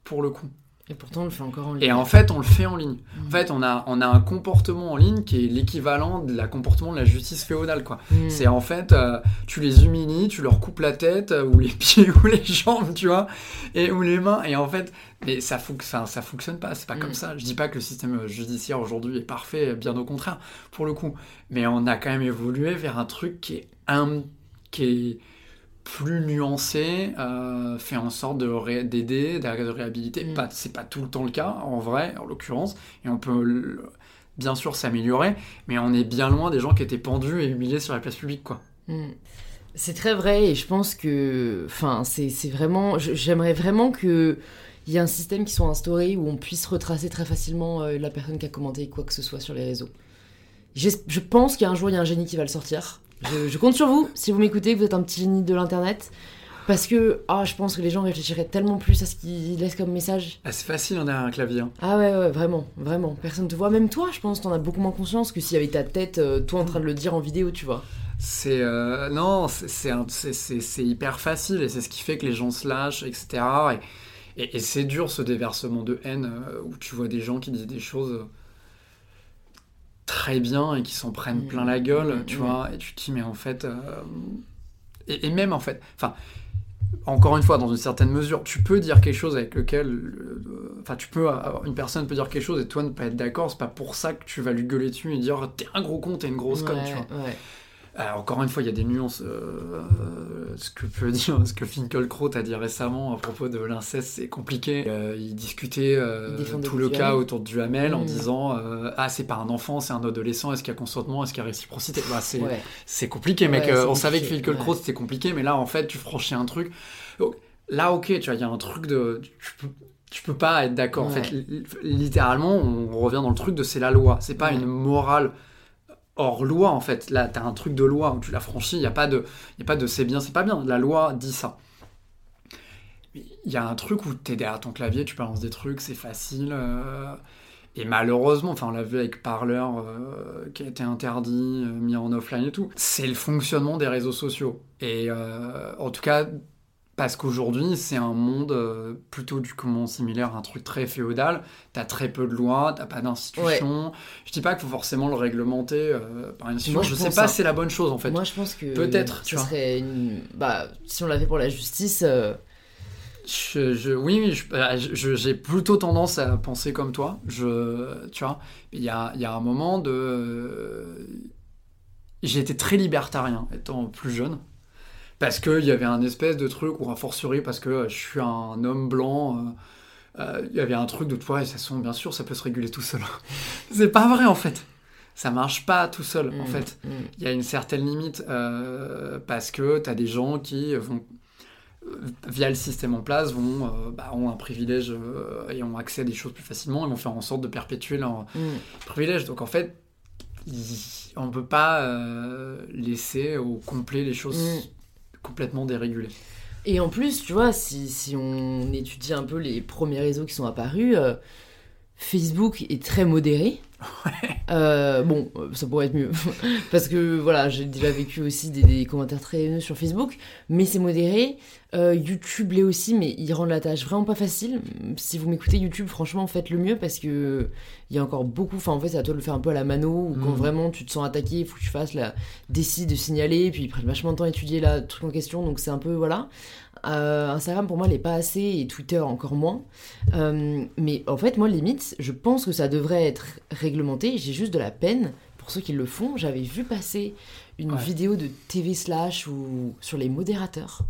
B: pour le coup.
A: Et pourtant, on le fait encore en ligne.
B: Et en fait, on le fait en ligne. En mm. fait, on a, on a un comportement en ligne qui est l'équivalent de la comportement de la justice féodale, quoi. Mm. C'est en fait, euh, tu les humilies, tu leur coupes la tête, euh, ou les pieds, ou les jambes, tu vois, et, ou les mains. Et en fait, mais ça, ça, ça fonctionne pas, c'est pas comme mm. ça. Je dis pas que le système judiciaire aujourd'hui est parfait, bien au contraire, pour le coup. Mais on a quand même évolué vers un truc qui est un, qui est plus nuancé, euh, fait en sorte de d'aider, de, réhabiliter. Mm. Pas, c'est pas tout le temps le cas, en vrai, en l'occurrence, et on peut bien sûr s'améliorer, mais on est bien loin des gens qui étaient pendus et humiliés sur la place publique, quoi.
A: Mm. C'est très vrai, et je pense que, enfin, c'est, vraiment, j'aimerais vraiment que il y ait un système qui soit instauré où on puisse retracer très facilement euh, la personne qui a commenté quoi que ce soit sur les réseaux. Je pense qu'il y a un jour, il y a un génie qui va le sortir. Je, compte sur vous, si vous m'écoutez, vous êtes un petit génie de l'internet. Parce que ah, je pense que les gens réfléchiraient tellement plus à ce qu'ils laissent comme message.
B: Ah, c'est facile on a un clavier. Hein.
A: Ah ouais, ouais, vraiment, vraiment. Personne te voit. Même toi, je pense, t'en as beaucoup moins conscience que s'il y avait ta tête, euh, toi en train de le dire en vidéo, tu vois.
B: C'est. Euh, non, c'est hyper facile et c'est ce qui fait que les gens se lâchent, etc. Et, et, c'est dur ce déversement de haine euh, où tu vois des gens qui disent des choses très bien et qui s'en prennent plein la gueule, tu vois, et tu te dis, mais en fait. Euh, et, même en fait. Enfin. Encore une fois, dans une certaine mesure, tu peux dire quelque chose avec lequel, euh, enfin, tu peux, une personne peut dire quelque chose et toi ne pas être d'accord. C'est pas pour ça que tu vas lui gueuler dessus et dire t'es un gros con, t'es une grosse conne, tu vois. Euh, encore une fois, il y a des nuances. Euh, ce que peut dire, ce que Finkelkraut a dit récemment à propos de l'inceste, c'est compliqué. Euh, il discutait tout le cas autour de Duhamel en mm. disant Ah, c'est pas un enfant, c'est un adolescent, est-ce qu'il y a consentement, est-ce qu'il y a réciprocité? Bah, C'est compliqué, mec. on savait que Finkelkraut c'était compliqué, mais là, en fait, tu franchis un truc. là, ok, tu vois, il y a un truc de. Tu peux, tu peux pas être d'accord. En fait, littéralement, on revient dans le truc de c'est la loi. C'est pas une morale hors loi en fait. Là, tu as un truc de loi où tu l'as franchi, il n'y a pas de, de c'est bien, c'est pas bien. La loi dit ça. Il y a un truc où tu derrière ton clavier, tu balances des trucs, c'est facile. Euh, et malheureusement, enfin on l'a vu avec Parler euh, qui a été interdit, euh, mis en offline et tout, c'est le fonctionnement des réseaux sociaux. Et en tout cas, parce qu'aujourd'hui, c'est un monde euh, plutôt du comment similaire un truc très féodal. T'as très peu de lois, t'as pas d'institutions. Je dis pas qu'il faut forcément le réglementer euh, par une institution. je, sais pas si c'est la bonne chose en fait.
A: Moi, je pense que
B: peut-être.
A: Tu serait une... bah, si on l'avait pour la justice. Euh,
B: je, oui, oui bah, j'ai plutôt tendance à penser comme toi. Je, tu vois, il y a, y a un moment de. J'ai été très libertarien étant plus jeune parce qu'il y avait un espèce de truc, ou a fortiori parce que je suis un homme blanc, euh, euh, il y avait un truc de toi, et ça sont bien sûr, ça peut se réguler tout seul. c'est pas vrai en fait. Ça marche pas tout seul en mmh, fait. Mmh. Il y a une certaine limite euh, parce que tu as des gens qui vont via le système en place, vont, bah, ont un privilège et ont accès à des choses plus facilement et vont faire en sorte de perpétuer leur mmh. privilège. Donc en fait, on ne peut pas laisser au complet les choses complètement dérégulé.
A: Et en plus, tu vois, si, on étudie un peu les premiers réseaux qui sont apparus, euh, Facebook est très modéré. Euh, bon, ça pourrait être mieux. Parce que voilà, j'ai déjà vécu aussi des, commentaires très haineux sur Facebook, mais c'est modéré. Euh, YouTube l'est aussi, mais il rend la tâche vraiment pas facile. Si vous m'écoutez YouTube, franchement, faites le mieux parce que il y a encore beaucoup. Enfin, en fait, c'est à toi de le faire un peu à la mano, ou quand mm. vraiment tu te sens attaqué, il faut que tu fasses la décide de signaler, puis ils prennent vachement de temps à étudier la truc en question, donc c'est un peu voilà. Euh, Instagram pour moi n'est pas assez et Twitter encore moins. Euh, mais en fait moi limite je pense que ça devrait être réglementé. J'ai juste de la peine pour ceux qui le font. J'avais vu passer une vidéo de TV slash ou sur les modérateurs.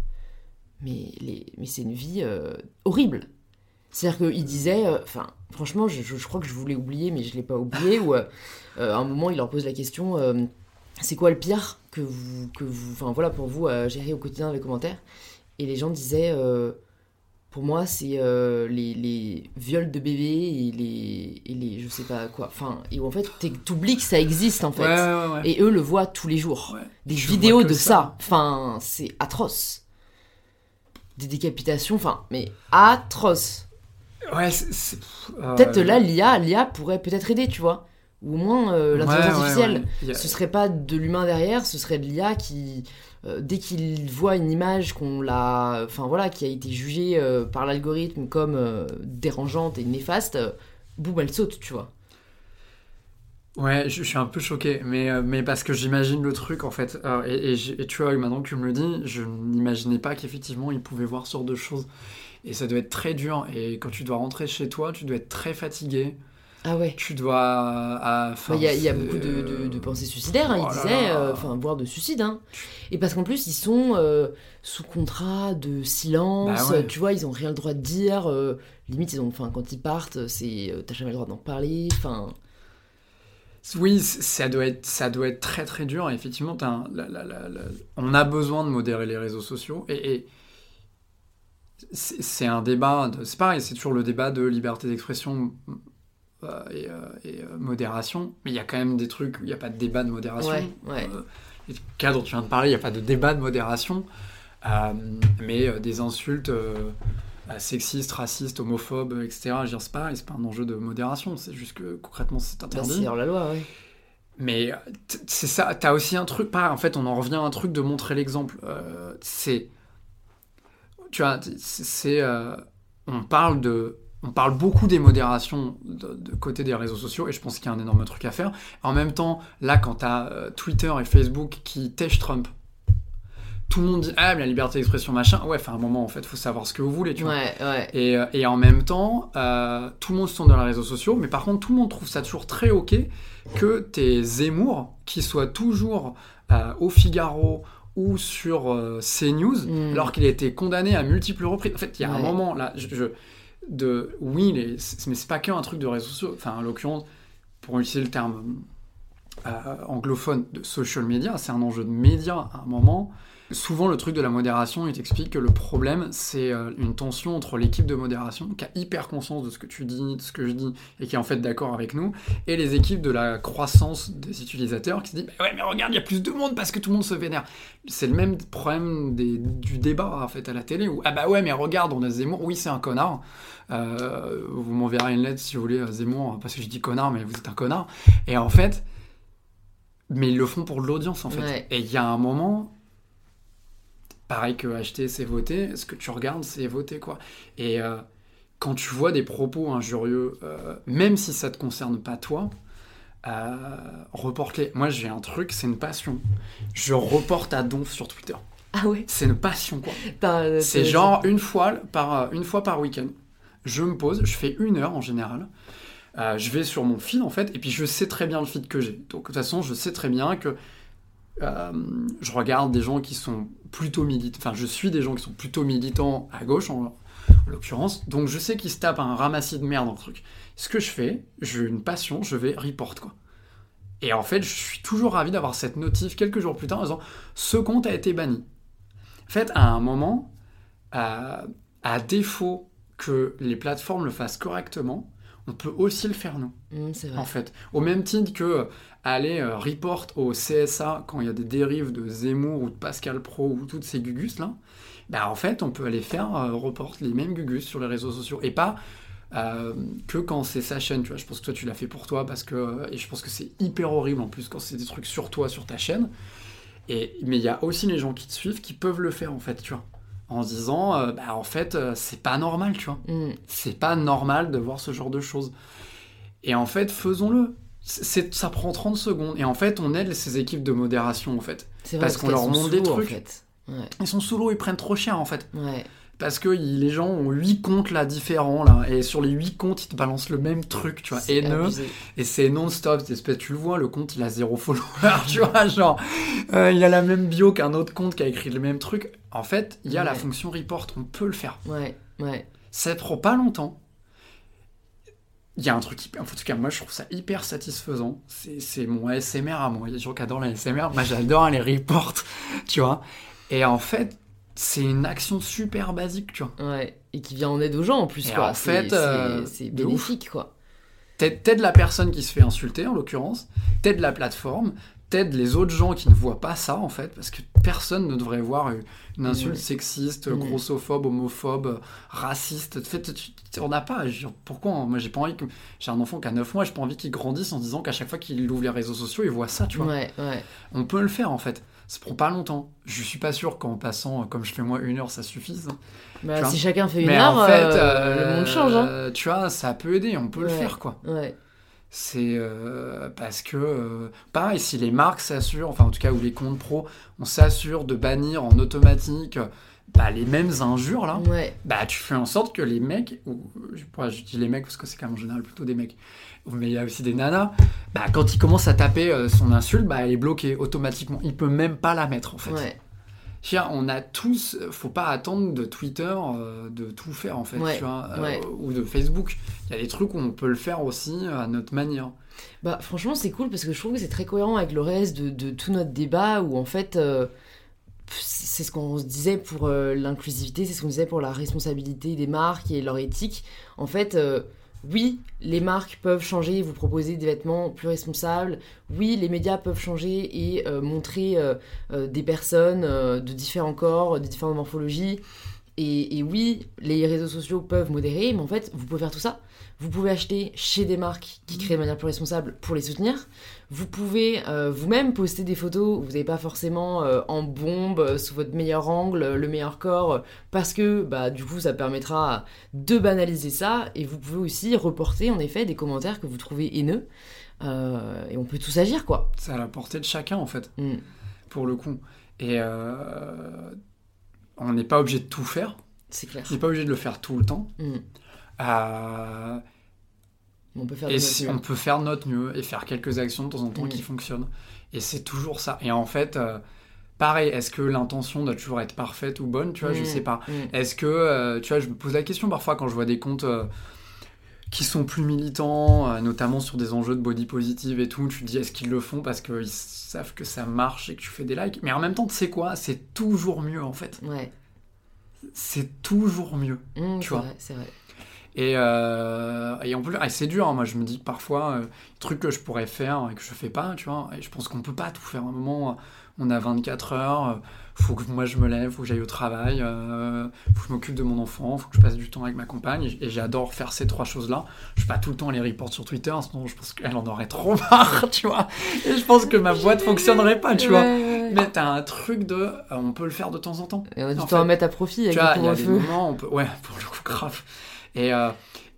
A: Mais, les, mais c'est une vie euh, horrible. C'est-à-dire qu'il disait, enfin franchement je, je, crois que je voulais oublier mais je l'ai pas oublié. ou à un moment il leur pose la question c'est quoi le pire que vous, que vous, enfin voilà pour vous gérer au quotidien les commentaires? Et les gens disaient euh, pour moi, c'est euh, les, les, viols de bébés et les, et les je sais pas quoi. Enfin, et en fait, t'oublies que ça existe en fait. et eux le voient tous les jours. Des vidéos de ça. Enfin, c'est atroce. Des décapitations, enfin, mais atroce.
B: Ouais, c'est.
A: Peut-être là, l'IA, l'IA pourrait peut-être aider, tu vois. Ou au moins euh, l'intelligence artificielle. Ce serait pas de l'humain derrière, ce serait de l'IA qui euh, dès qu'il voit une image qu'on l'a, enfin voilà, qui a été jugée euh, par l'algorithme comme euh, dérangeante et néfaste, boum, elle saute, tu vois.
B: Ouais, je, suis un peu choqué, mais, mais parce que j'imagine le truc en fait. et, et, tu vois, maintenant que tu me le dis, je n'imaginais pas qu'effectivement il pouvait voir ce genre de choses. Et ça doit être très dur. Et quand tu dois rentrer chez toi, tu dois être très fatigué.
A: Ah ouais.
B: Tu dois.
A: Il y, a, y a beaucoup de, de, pensées suicidaires, hein, il oh disait, euh, enfin, voire de suicide. Hein. Et parce qu'en plus, ils sont euh, sous contrat de silence, bah tu vois, ils ont rien le droit de dire. Euh, limite, ils ont, quand ils partent, c'est, t'as jamais le droit d'en parler. Enfin.
B: Oui, ça doit être, ça doit être très très dur. Effectivement, on a besoin de modérer les réseaux sociaux et, et c'est un débat. C'est pareil, c'est toujours le débat de liberté d'expression euh, et, euh, euh, modération, mais il y a quand même des trucs où il n'y a pas de débat de modération.
A: Ouais,
B: le cas dont tu viens de parler, il n'y a pas de débat de modération, mais des insultes sexistes, racistes, homophobes, etc. C'est pas, c'est pas un enjeu de modération, c'est juste que concrètement c'est bah, interdit.
A: hors la loi, oui.
B: Mais c'est ça, t'as aussi un truc, pas, en fait, on en revient à un truc de montrer l'exemple. c'est. Tu vois, c'est. on parle de on parle beaucoup des modérations de, côté des réseaux sociaux et je pense qu'il y a un énorme truc à faire. En même temps, là, quand tu as euh, Twitter et Facebook qui tèchent Trump, tout le monde dit ah mais la liberté d'expression machin. Ouais enfin un moment en fait faut savoir ce que vous voulez tu vois. Et, euh, et, en même temps euh, tout le monde se tourne dans les réseaux sociaux mais par contre tout le monde trouve ça toujours très ok que tes Zemmour qui soient toujours au Figaro ou sur CNews mm. alors qu'il a été condamné à multiples reprises. En fait il y a un moment là je de oui, mais c'est pas qu'un truc de réseaux sociaux. Enfin, en l'occurrence, pour utiliser le terme euh, anglophone de social media, c'est un enjeu de médias à un moment. Souvent, le truc de la modération, il t'explique que le problème, c'est euh, une tension entre l'équipe de modération, qui a hyper conscience de ce que tu dis, de ce que je dis, et qui est en fait d'accord avec nous, et les équipes de la croissance des utilisateurs, qui se disent bah Ouais, mais regarde, il y a plus de monde parce que tout le monde se vénère. C'est le même problème du débat, en fait, à la télé, où Ah bah ouais, mais regarde, on a Zemmour, oui, c'est un connard. Euh, vous m'enverrez une lettre si vous voulez, Zemmour, parce que je dis connard, mais vous êtes un connard. Et en fait, mais ils le font pour l'audience, en fait. Et il y a un moment pareil que acheter, c'est voter. Ce que tu regardes, c'est voter, quoi. Et euh, quand tu vois des propos injurieux, euh, même si ça te concerne pas toi, euh, reporte-les. Moi, j'ai un truc, c'est une passion. Je reporte à donf sur Twitter.
A: Ah ouais?
B: C'est une passion, quoi. c'est genre une fois par, une fois par week-end. Je me pose, je fais une heure en général. je vais sur mon feed en fait, et puis je sais très bien le feed que j'ai. Donc de toute façon, je sais très bien que euh, je regarde des gens qui sont plutôt militants, enfin je suis des gens qui sont plutôt militants à gauche en, l'occurrence, donc je sais qu'ils se tapent un ramassis de merde dans le truc. Ce que je fais, j'ai une passion, je vais report quoi. Et en fait, je suis toujours ravi d'avoir cette notif quelques jours plus tard en disant ce compte a été banni. En fait, à un moment, à défaut que les plateformes le fassent correctement, on peut aussi le faire nous.
A: Mmh,
B: en fait, au même titre que aller euh, report au CSA quand il y a des dérives de Zemmour ou de Pascal Pro ou toutes ces gugus là, bah en fait on peut aller faire euh, report les mêmes gugus sur les réseaux sociaux et pas euh, que quand c'est sa chaîne, tu vois. Je pense que toi tu l'as fait pour toi parce que et je pense que c'est hyper horrible en plus quand c'est des trucs sur toi sur ta chaîne. Et mais il y a aussi les gens qui te suivent qui peuvent le faire en fait, tu vois. En se disant, bah en fait, c'est pas normal, tu vois.
A: Mm.
B: C'est pas normal de voir ce genre de choses. Et en fait, faisons-le ça prend 30 secondes. Et en fait, on aide ces équipes de modération, en fait. parce qu'on leur montre des trucs. Ils sont sous l'eau, ils prennent trop cher, en fait. Parce que les gens ont 8 comptes là différents là. Et sur les 8 comptes ils te balancent le même truc tu vois. Haineux. et c'est non-stop. Tu le vois le compte il a zéro follower tu vois genre. Euh, il a la même bio qu'un autre compte qui a écrit le même truc. En fait il y a la fonction report. On peut le faire.
A: Ouais ouais.
B: Ça prend pas longtemps il y a un truc hyper, en tout cas moi je trouve ça hyper satisfaisant. C'est mon ASMR à moi. Il y a des gens qui adorent la ASMR moi j'adore les reports tu vois. Et en fait c'est une action super basique, tu vois.
A: Ouais, et qui vient en aide aux gens en plus,
B: Et
A: quoi.
B: en fait, euh,
A: c'est
B: de
A: bénéfique, quoi.
B: T'aides la personne qui se fait insulter, en l'occurrence, t'aides la plateforme, t'aides les autres gens qui ne voient pas ça, en fait, parce que personne ne devrait voir une insulte sexiste, grossophobe, homophobe, raciste. En fait, on n'a pas. Pourquoi hein, Moi, j'ai pas envie que. J'ai un enfant qui a 9 mois, j'ai pas envie qu'il grandisse en disant qu'à chaque fois qu'il ouvre les réseaux sociaux, il voit ça, tu vois.
A: Ouais, ouais.
B: On peut le faire, en fait. Ça prend pas longtemps. Je suis pas sûr qu'en passant, comme je fais moi, une heure, ça suffise.
A: Bah,
B: vois?
A: si chacun fait une
B: Mais
A: heure,
B: en fait,
A: euh, le monde change, hein.
B: euh, tu vois, ça peut aider, on peut le faire, quoi.
A: Ouais.
B: C'est euh, parce que, euh, pareil, si les marques s'assurent, enfin en tout cas, ou les comptes pro, on s'assure de bannir en automatique bah, les mêmes injures, là,
A: Ouais.
B: bah tu fais en sorte que les mecs, ou je, dis les mecs parce que c'est quand même en général plutôt des mecs, mais il y a aussi des nanas, bah quand ils commencent à taper euh, son insulte, bah elle est bloquée automatiquement. Il peut même pas la mettre en fait.
A: Ouais.
B: Tiens, on a tous, faut pas attendre de Twitter euh, de tout faire en fait,
A: Ouais,
B: tu vois, euh,
A: ouais.
B: ou de Facebook. Il y a des trucs où on peut le faire aussi à notre manière.
A: Bah, franchement, c'est cool parce que je trouve que c'est très cohérent avec le reste de, de tout notre débat où en fait, euh, c'est ce qu'on se disait pour l'inclusivité, c'est ce qu'on disait pour la responsabilité des marques et leur éthique. En fait, oui, les marques peuvent changer et vous proposer des vêtements plus responsables. Oui, les médias peuvent changer et euh, montrer euh, euh, des personnes de différents corps, de différentes morphologies. Et oui, les réseaux sociaux peuvent modérer, mais en fait, vous pouvez faire tout ça. Vous pouvez acheter chez des marques qui créent de manière plus responsable pour les soutenir. Vous pouvez euh, vous-même poster des photos où vous n'avez pas forcément euh, en bombe, euh, sous votre meilleur angle, le meilleur corps, parce que bah, du coup ça permettra de banaliser ça. Et vous pouvez aussi reporter en effet des commentaires que vous trouvez haineux. Euh, et on peut tous agir quoi.
B: C'est à la portée de chacun en fait,
A: Mm.
B: pour le coup. Et on n'est pas obligé de tout faire.
A: C'est clair.
B: On n'est pas obligé de le faire tout le temps.
A: Mm. On peut faire
B: et
A: notre
B: si
A: mieux.
B: on peut faire notre mieux et faire quelques actions de temps en temps
A: Mm.
B: qui fonctionnent. Et c'est toujours ça. Et en fait, euh, pareil, est-ce que l'intention doit toujours être parfaite ou bonne Tu vois, je
A: Mm.
B: sais pas.
A: Mm.
B: Est-ce que, euh, tu vois, je me pose la question parfois quand je vois des comptes euh, qui sont plus militants, notamment sur des enjeux de body positive et tout, tu te dis est-ce qu'ils le font parce qu'ils savent que ça marche et que tu fais des likes? Mais en même temps, tu sais quoi? C'est toujours mieux en fait.
A: Ouais.
B: C'est toujours mieux. Tu vois.
A: c'est vrai.
B: Et, euh, et en plus, et c'est dur, hein, moi je me dis parfois, euh, trucs que je pourrais faire et que je fais pas, tu vois, et je pense qu'on peut pas tout faire. À un moment, euh, on a 24 heures, euh, faut que moi je me lève, faut que j'aille au travail, euh, faut que je m'occupe de mon enfant, faut que je passe du temps avec ma compagne, et, j'adore faire ces trois choses-là. Je fais pas tout le temps les reports sur Twitter, sinon je pense qu'elle en aurait trop marre, tu vois, et je pense que ma boîte fonctionnerait pas, tu vois.
A: Ouais.
B: Mais t'as un truc de, euh, on peut le faire de temps en temps.
A: Et on a du
B: En
A: temps à mettre à profit avec
B: Tu vois, il y a des moments, on peut... ouais, pour le coup, grave. Et euh,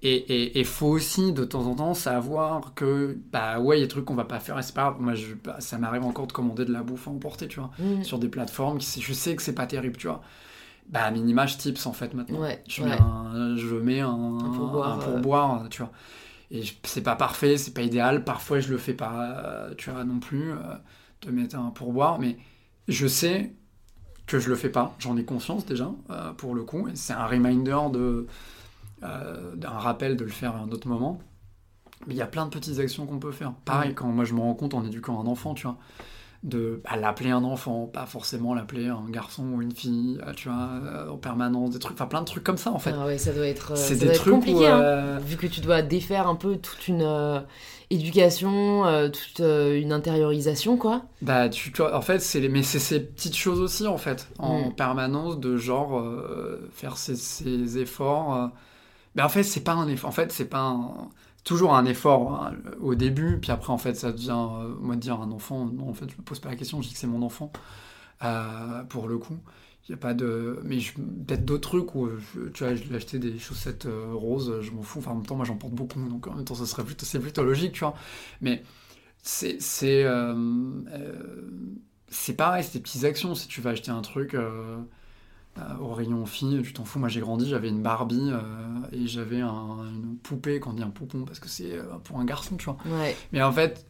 B: et et et faut aussi de temps en temps savoir que bah ouais, il y a des trucs qu'on va pas faire. Et c'est pas grave. Moi, je, bah, ça m'arrive encore de commander de la bouffe à emporter, tu vois,
A: Mm.
B: sur des plateformes. Qui, je sais que c'est pas terrible, tu vois. Bah, minima, je tips en fait maintenant.
A: Ouais,
B: je,
A: ouais.
B: mets un, je mets un,
A: Un pourboire,
B: un
A: euh.
B: pourboire, tu vois. Et c'est pas parfait, c'est pas idéal. Parfois, je le fais pas, euh, tu vois, non plus, euh, de mettre un pourboire. Mais je sais que je le fais pas. J'en ai conscience déjà, euh, pour le coup. C'est un reminder de, euh, d'un rappel de le faire à un autre moment. Mais il y a plein de petites actions qu'on peut faire. Pareil, quand moi je me rends compte en éduquant un enfant, tu vois, de bah, l'appeler un enfant, pas forcément l'appeler un garçon ou une fille, euh, tu vois, euh, en permanence, des trucs, enfin plein de trucs comme ça en fait.
A: Ah ouais, ça doit être,
B: c'est des
A: doit être
B: trucs
A: compliqué.
B: où,
A: hein. Vu que tu dois défaire un peu toute une euh, éducation, euh, toute une intériorisation, quoi.
B: Bah, tu, tu vois, en fait, c'est mais c'est ces petites choses aussi, en fait, en
A: Mm.
B: permanence, de genre faire ces, ces efforts. Mais en fait, c'est pas un effort. En fait, c'est pas toujours un effort hein, au début, puis après, en fait, ça devient, euh, moi, de dire un enfant, non, en fait, je me pose pas la question, je dis que c'est mon enfant, euh, pour le coup. Il y a pas de. Mais peut-être d'autres trucs où, tu vois, je lui ai acheté des chaussettes euh, roses, je m'en fous. Enfin, en même temps, moi, j'en porte beaucoup, donc en même temps, ça serait plutôt, c'est plutôt logique, tu vois. Mais c'est c'est pareil, c'est des petites actions. Si tu vas acheter un truc au rayon fille, tu t'en fous. Moi, j'ai grandi, j'avais une Barbie euh, et j'avais un- une poupée, qu'on dit un poupon, parce que c'est euh, pour un garçon, tu vois.
A: Ouais.
B: Mais en fait,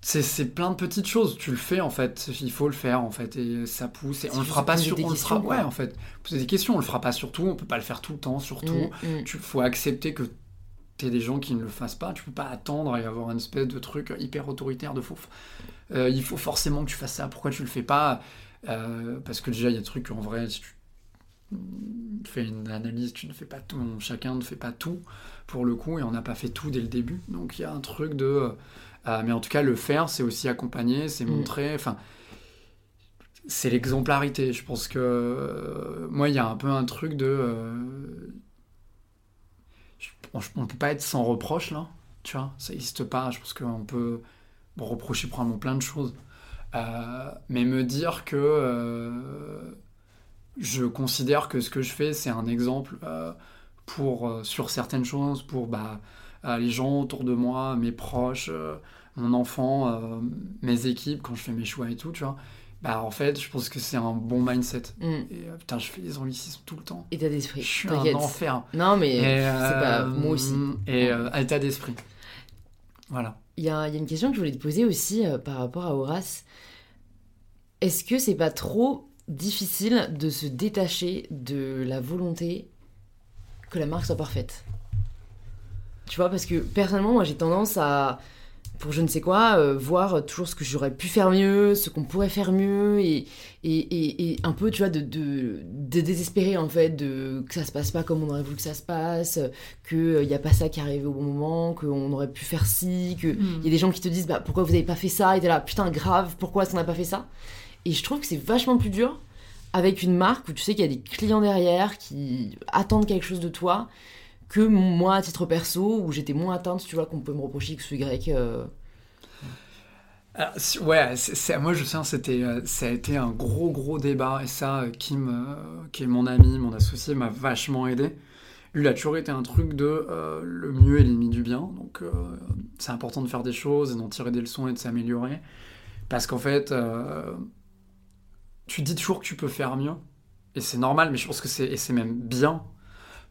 B: c'est plein de petites choses. Tu le fais, en fait. Il faut le faire, en fait. Et ça pousse. Et on le fera pas sur... On le fera... Ouais, en fait. Poser des questions, on le fera pas sur tout. On peut pas le faire tout le temps, surtout.
A: Mm, mm.
B: Tu faut accepter que t'es des gens qui ne le fassent pas. Tu peux pas attendre et avoir une espèce de truc hyper autoritaire de. Euh, il faut forcément que tu fasses ça. Pourquoi tu le fais pas? Parce que déjà, il y a des trucs en vrai, si tu fais une analyse, tu ne fais pas tout, chacun ne fait pas tout pour le coup, et on n'a pas fait tout dès le début. Donc il y a un truc de. mais en tout cas, le faire, c'est aussi accompagner, c'est mm. montrer. Enfin, c'est l'exemplarité. Je pense que moi, il y a un peu un truc de. on, ne peut pas être sans reproche là, tu vois, ça n'existe pas. Je pense qu'on peut reprocher probablement plein de choses. Euh, mais me dire que euh, je considère que ce que je fais, c'est un exemple euh, pour, sur certaines choses, pour bah, les gens autour de moi, mes proches, mon enfant, mes équipes, quand je fais mes choix et tout, tu vois. Bah, en fait, je pense que c'est un bon mindset. Mm. Et putain, je fais des anglicismes tout le temps.
A: État d'esprit.
B: Je suis un enfer.
A: Non, mais c'est pas moi aussi.
B: Et état d'esprit. Voilà.
A: Il y, a, une question que je voulais te poser aussi euh, par rapport à Horace. Est-ce que c'est pas trop difficile de se détacher de la volonté que la marque soit parfaite? Tu vois, parce que personnellement, moi j'ai tendance à pour je ne sais quoi, euh, voir toujours ce que j'aurais pu faire mieux, ce qu'on pourrait faire mieux, et, et, et, un peu, tu vois, de, de, désespérer, en fait, de, que ça se passe pas comme on aurait voulu que ça se passe, qu'il n'y euh, a pas ça qui arrive au bon moment, qu'on aurait pu faire ci, qu'il mm. y a des gens qui te disent, bah, pourquoi vous n'avez pas fait ça, et t'es là, putain, grave, pourquoi est-ce qu'on n'a pas fait ça? Et je trouve que c'est vachement plus dur avec une marque où tu sais qu'il y a des clients derrière qui attendent quelque chose de toi, que moi à titre perso où j'étais moins atteinte tu vois qu'on peut me reprocher que ce Y euh.
B: ouais c'est, moi je sais c'était euh, ça a été un gros gros débat et ça Kim euh, qui est mon ami mon associé m'a vachement aidé lui il a toujours été un truc de le mieux est l'ennemi du bien donc c'est important de faire des choses et d'en tirer des leçons et de s'améliorer parce qu'en fait tu dis toujours que tu peux faire mieux et c'est normal mais je pense que c'est c'est même bien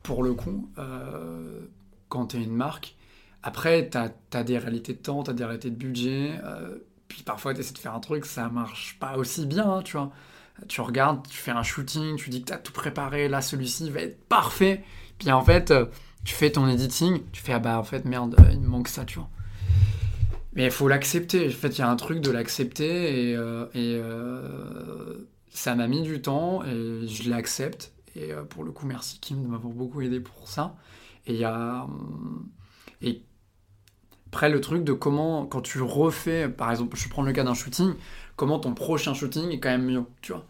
B: pour le coup, euh, quand tu es une marque. Après, tu as, des réalités de temps, tu as des réalités de budget. Euh, puis parfois, tu essaies de faire un truc, ça marche pas aussi bien, hein, tu vois. Tu regardes, tu fais un shooting, tu dis que tu as tout préparé, là, celui-ci va être parfait. Puis en fait, euh, tu fais ton editing, tu fais, ah bah en fait, merde, il me manque ça, tu vois. Mais il faut l'accepter. En fait, il y a un truc de l'accepter et, et ça m'a mis du temps et je l'accepte. Et euh, pour le coup, merci Kim de m'avoir beaucoup aidé pour ça. Et il y a. Euh, et après, le truc de comment, quand tu refais, par exemple, je prends le cas d'un shooting, comment ton prochain shooting est quand même mieux, tu vois.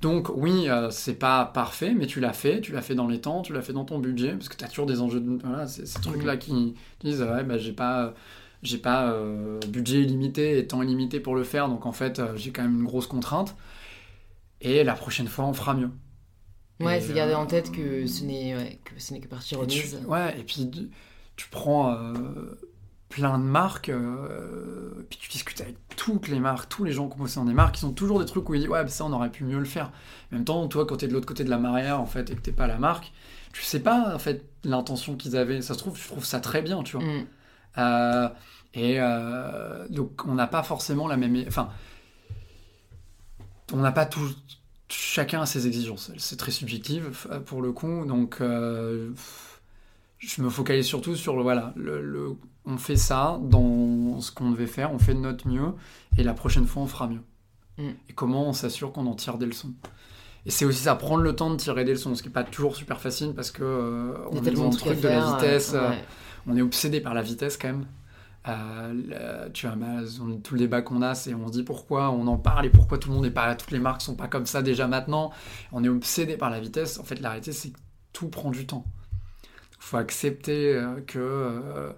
B: Donc oui, euh, c'est pas parfait, mais tu l'as fait, tu l'as fait dans les temps, tu l'as fait dans ton budget, parce que tu as toujours des enjeux de... Voilà, ces trucs-là qui disent, ouais, bah, j'ai pas, j'ai pas budget illimité et temps illimité pour le faire, donc en fait, j'ai quand même une grosse contrainte. Et la prochaine fois, on fera mieux.
A: Ouais, c'est garder en tête que ce n'est ouais, que, ce que partie remise.
B: ouais, et puis tu prends euh, plein de marques, euh, puis tu discutes avec toutes les marques, tous les gens qui bossé dans des marques, ils ont toujours des trucs où ils disent ouais, ça on aurait pu mieux le faire. En même temps, toi, quand t'es de l'autre côté de la marrière, en fait, et que t'es pas la marque, tu sais pas en fait l'intention qu'ils avaient. Ça se trouve, tu trouves ça très bien, tu vois. Mm. Euh, et donc, on n'a pas forcément la même. Enfin, on n'a pas tout chacun a ses exigences. C'est très subjectif euh, pour le coup. Donc, euh, je me focalise surtout sur le, voilà, le, on fait ça dans ce qu'on devait faire, on fait de notre mieux, et la prochaine fois, on fera mieux. Mm. Et comment on s'assure qu'on en tire des leçons. Et c'est aussi ça, prendre le temps de tirer des leçons, ce qui n'est pas toujours super facile parce que euh, on est dans le truc de la vitesse, on est obsédé par la vitesse quand même. Euh, tu vois, tout le débat qu'on a, c'est on se dit pourquoi on en parle et pourquoi tout le monde n'est pas là, toutes les marques sont pas comme ça déjà maintenant. On est obsédé par la vitesse. En fait, la réalité, c'est que tout prend du temps. Il faut accepter euh, que euh,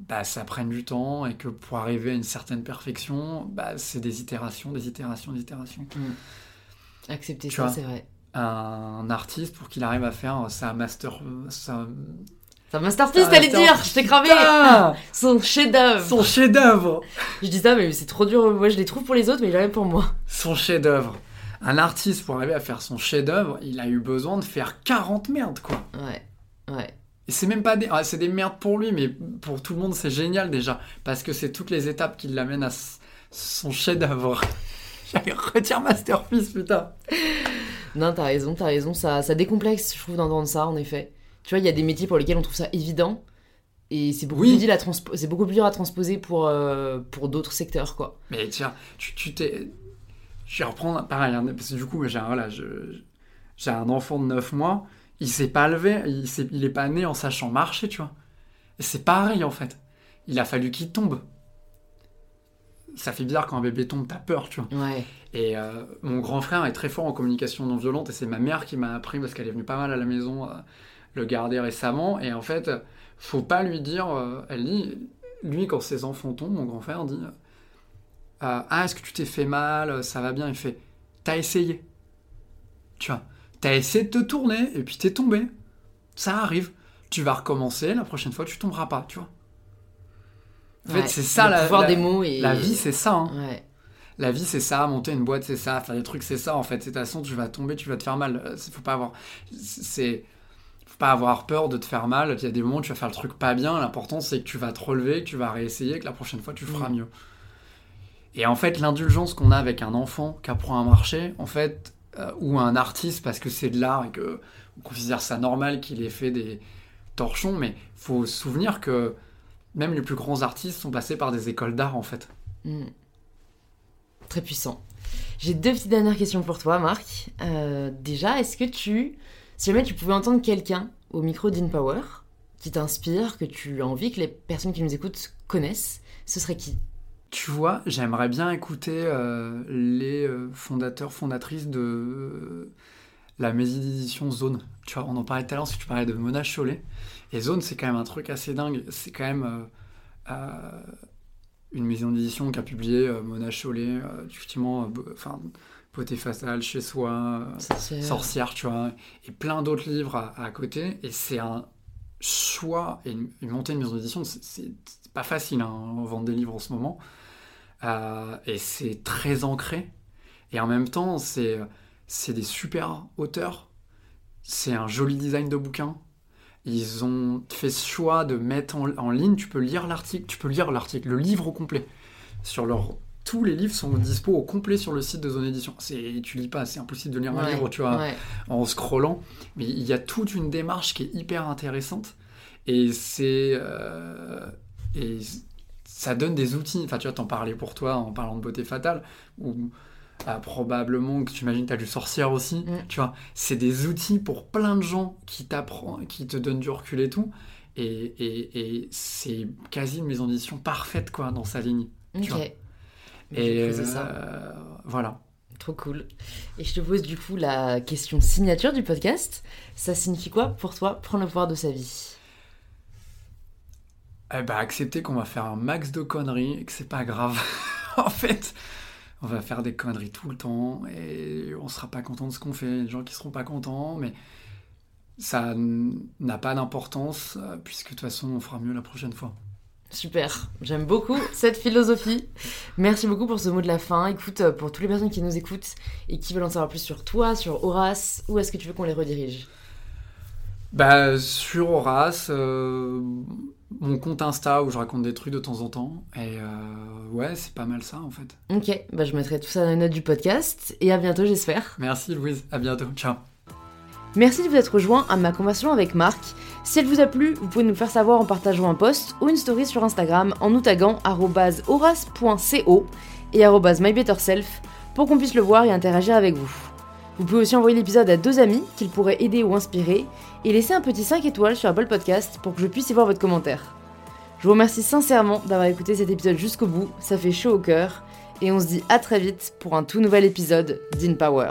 B: bah, ça prenne du temps et que pour arriver à une certaine perfection, bah, c'est des itérations, des itérations, des itérations.
A: Mmh. Accepter ça, c'est vrai.
B: Un, artiste, pour qu'il arrive à faire sa master, sa,
A: c'est un masterpiece, t'allais dire Je t'ai cramé Son chef-d'œuvre
B: Son chef-d'œuvre
A: Je dis ça, mais c'est trop dur. Moi, je les trouve pour les autres, mais jamais pour moi.
B: Son chef-d'œuvre. Un artiste, pour arriver à faire son chef-d'œuvre, il a eu besoin de faire 40 merdes, quoi.
A: Ouais, ouais.
B: Et c'est même pas des. Ah, c'est des merdes pour lui, mais pour tout le monde, c'est génial déjà. Parce que c'est toutes les étapes qui l'amènent à son chef-d'œuvre. J'allais retire masterpiece, putain.
A: Non, t'as raison, t'as raison. Ça, ça décomplexe, je trouve, d'entendre ça, en effet. Tu vois, il y a des métiers pour lesquels on trouve ça évident. Et c'est beaucoup, plus dur à c'est beaucoup plus dur à transposer pour, euh, pour d'autres secteurs, quoi.
B: Mais tiens, tu t'es... je vais reprendre pareil, hein, parce que du coup, j'ai voilà, j'ai un enfant de 9 mois, il s'est pas levé, il, est, il est pas né en sachant marcher, tu vois. C'est pareil en fait. Il a fallu qu'il tombe. Ça fait bizarre quand un bébé tombe, t'as peur, tu vois.
A: Ouais.
B: Et euh, mon grand frère est très fort en communication non violente et c'est ma mère qui m'a appris parce qu'elle est venue pas mal à la maison euh, le garder récemment. Et en fait, faut pas lui dire. Euh, elle dit, lui, quand ses enfants tombent, mon grand frère dit Ah, est-ce que tu t'es fait mal Ça va bien? Il fait T'as essayé. Tu vois, t'as essayé de te tourner et puis t'es tombé. Ça arrive. Tu vas recommencer, la prochaine fois, tu tomberas pas, tu vois. En fait, c'est ça
A: la,
B: la,
A: des mots et...
B: la vie, c'est ça. Hein.
A: Ouais
B: la vie c'est ça, monter une boîte c'est ça, faire des trucs c'est ça en fait. De toute façon, tu vas tomber, tu vas te faire mal. Euh, faut pas avoir, c'est, pas avoir peur de te faire mal. Il y a des moments où tu vas faire le truc pas bien. L'important c'est que tu vas te relever, que tu vas réessayer, que la prochaine fois tu feras mm. mieux. Et en fait, l'indulgence qu'on a avec un enfant qui apprend à marcher, en fait, euh, ou un artiste parce que c'est de l'art et que on considère ça normal qu'il ait fait des torchons, mais faut se souvenir que même les plus grands artistes sont passés par des écoles d'art en fait.
A: Mm très puissant. J'ai deux petites dernières questions pour toi, Marc. Euh, déjà, est-ce que tu, si jamais tu pouvais entendre quelqu'un au micro d'InPower qui t'inspire, que tu as envie que les personnes qui nous écoutent connaissent, ce serait qui?
B: Tu vois, j'aimerais bien écouter euh, les euh, fondateurs, fondatrices de la maison d'édition Zone. Tu vois, on en parlait tout à l'heure, si tu parlais de Mona Chollet. Et Zone, c'est quand même un truc assez dingue. C'est quand même une maison d'édition qui a publié euh, Mona Chollet, euh, effectivement, euh, enfin, Beauté fatale chez soi, Sorcière. tu vois, et plein d'autres livres à, côté. Et c'est un choix et une, montée de maison d'édition, c'est pas facile, hein, vendre des livres en ce moment. et c'est très ancré. Et en même temps, c'est des super auteurs. C'est un joli design de bouquin. Ils ont fait ce choix de mettre en, ligne, tu peux lire l'article, tu peux lire l'article, le livre au complet. Sur leur tous les livres sont dispo au complet sur le site de Zone Édition. C'est, tu lis pas, c'est impossible de lire un livre, tu vois, en scrollant. Mais il y a toute une démarche qui est hyper intéressante et c'est euh, et ça donne des outils. Enfin, tu vois, t'en parlais pour toi en parlant de beauté fatale ou ah, probablement que tu imagines tu as du sorcière aussi, mm. tu vois. C'est des outils pour plein de gens qui t'apprennent, qui te donnent du recul et tout. Et, et, c'est quasi une maison d'édition parfaite, quoi, dans sa ligne.
A: Ok.
B: Et ça. Euh, voilà.
A: Trop cool. Et je te pose du coup la question signature du podcast. Ça signifie quoi pour toi prendre le pouvoir de sa vie?
B: Eh ben, accepter qu'on va faire un max de conneries et que c'est pas grave. en fait, on va faire des conneries tout le temps et on sera pas content de ce qu'on fait. Il y a des gens qui seront pas contents, mais ça n'a pas d'importance euh, puisque de toute façon on fera mieux la prochaine fois.
A: Super, j'aime beaucoup cette philosophie. Merci beaucoup pour ce mot de la fin. Écoute, euh, pour toutes les personnes qui nous écoutent et qui veulent en savoir plus sur toi, sur Horace, où est-ce que tu veux qu'on les redirige?
B: Bah sur Horace, euh, mon compte Insta où je raconte des trucs de temps en temps. Et euh, ouais, c'est pas mal ça en fait.
A: Ok, bah je mettrai tout ça dans les notes du podcast. Et à bientôt, j'espère.
B: Merci Louise, à bientôt. Ciao.
A: Merci de vous être rejoint à ma conversation avec Marc. Si elle vous a plu, vous pouvez nous faire savoir en partageant un post ou une story sur Instagram en nous taguant horace.co et mybetterself pour qu'on puisse le voir et interagir avec vous. Vous pouvez aussi envoyer l'épisode à deux amis qu'il pourrait aider ou inspirer et laisser un petit 5 étoiles sur Apple Podcast pour que je puisse y voir votre commentaire. Je vous remercie sincèrement d'avoir écouté cet épisode jusqu'au bout, ça fait chaud au cœur, et on se dit à très vite pour un tout nouvel épisode d'InPower.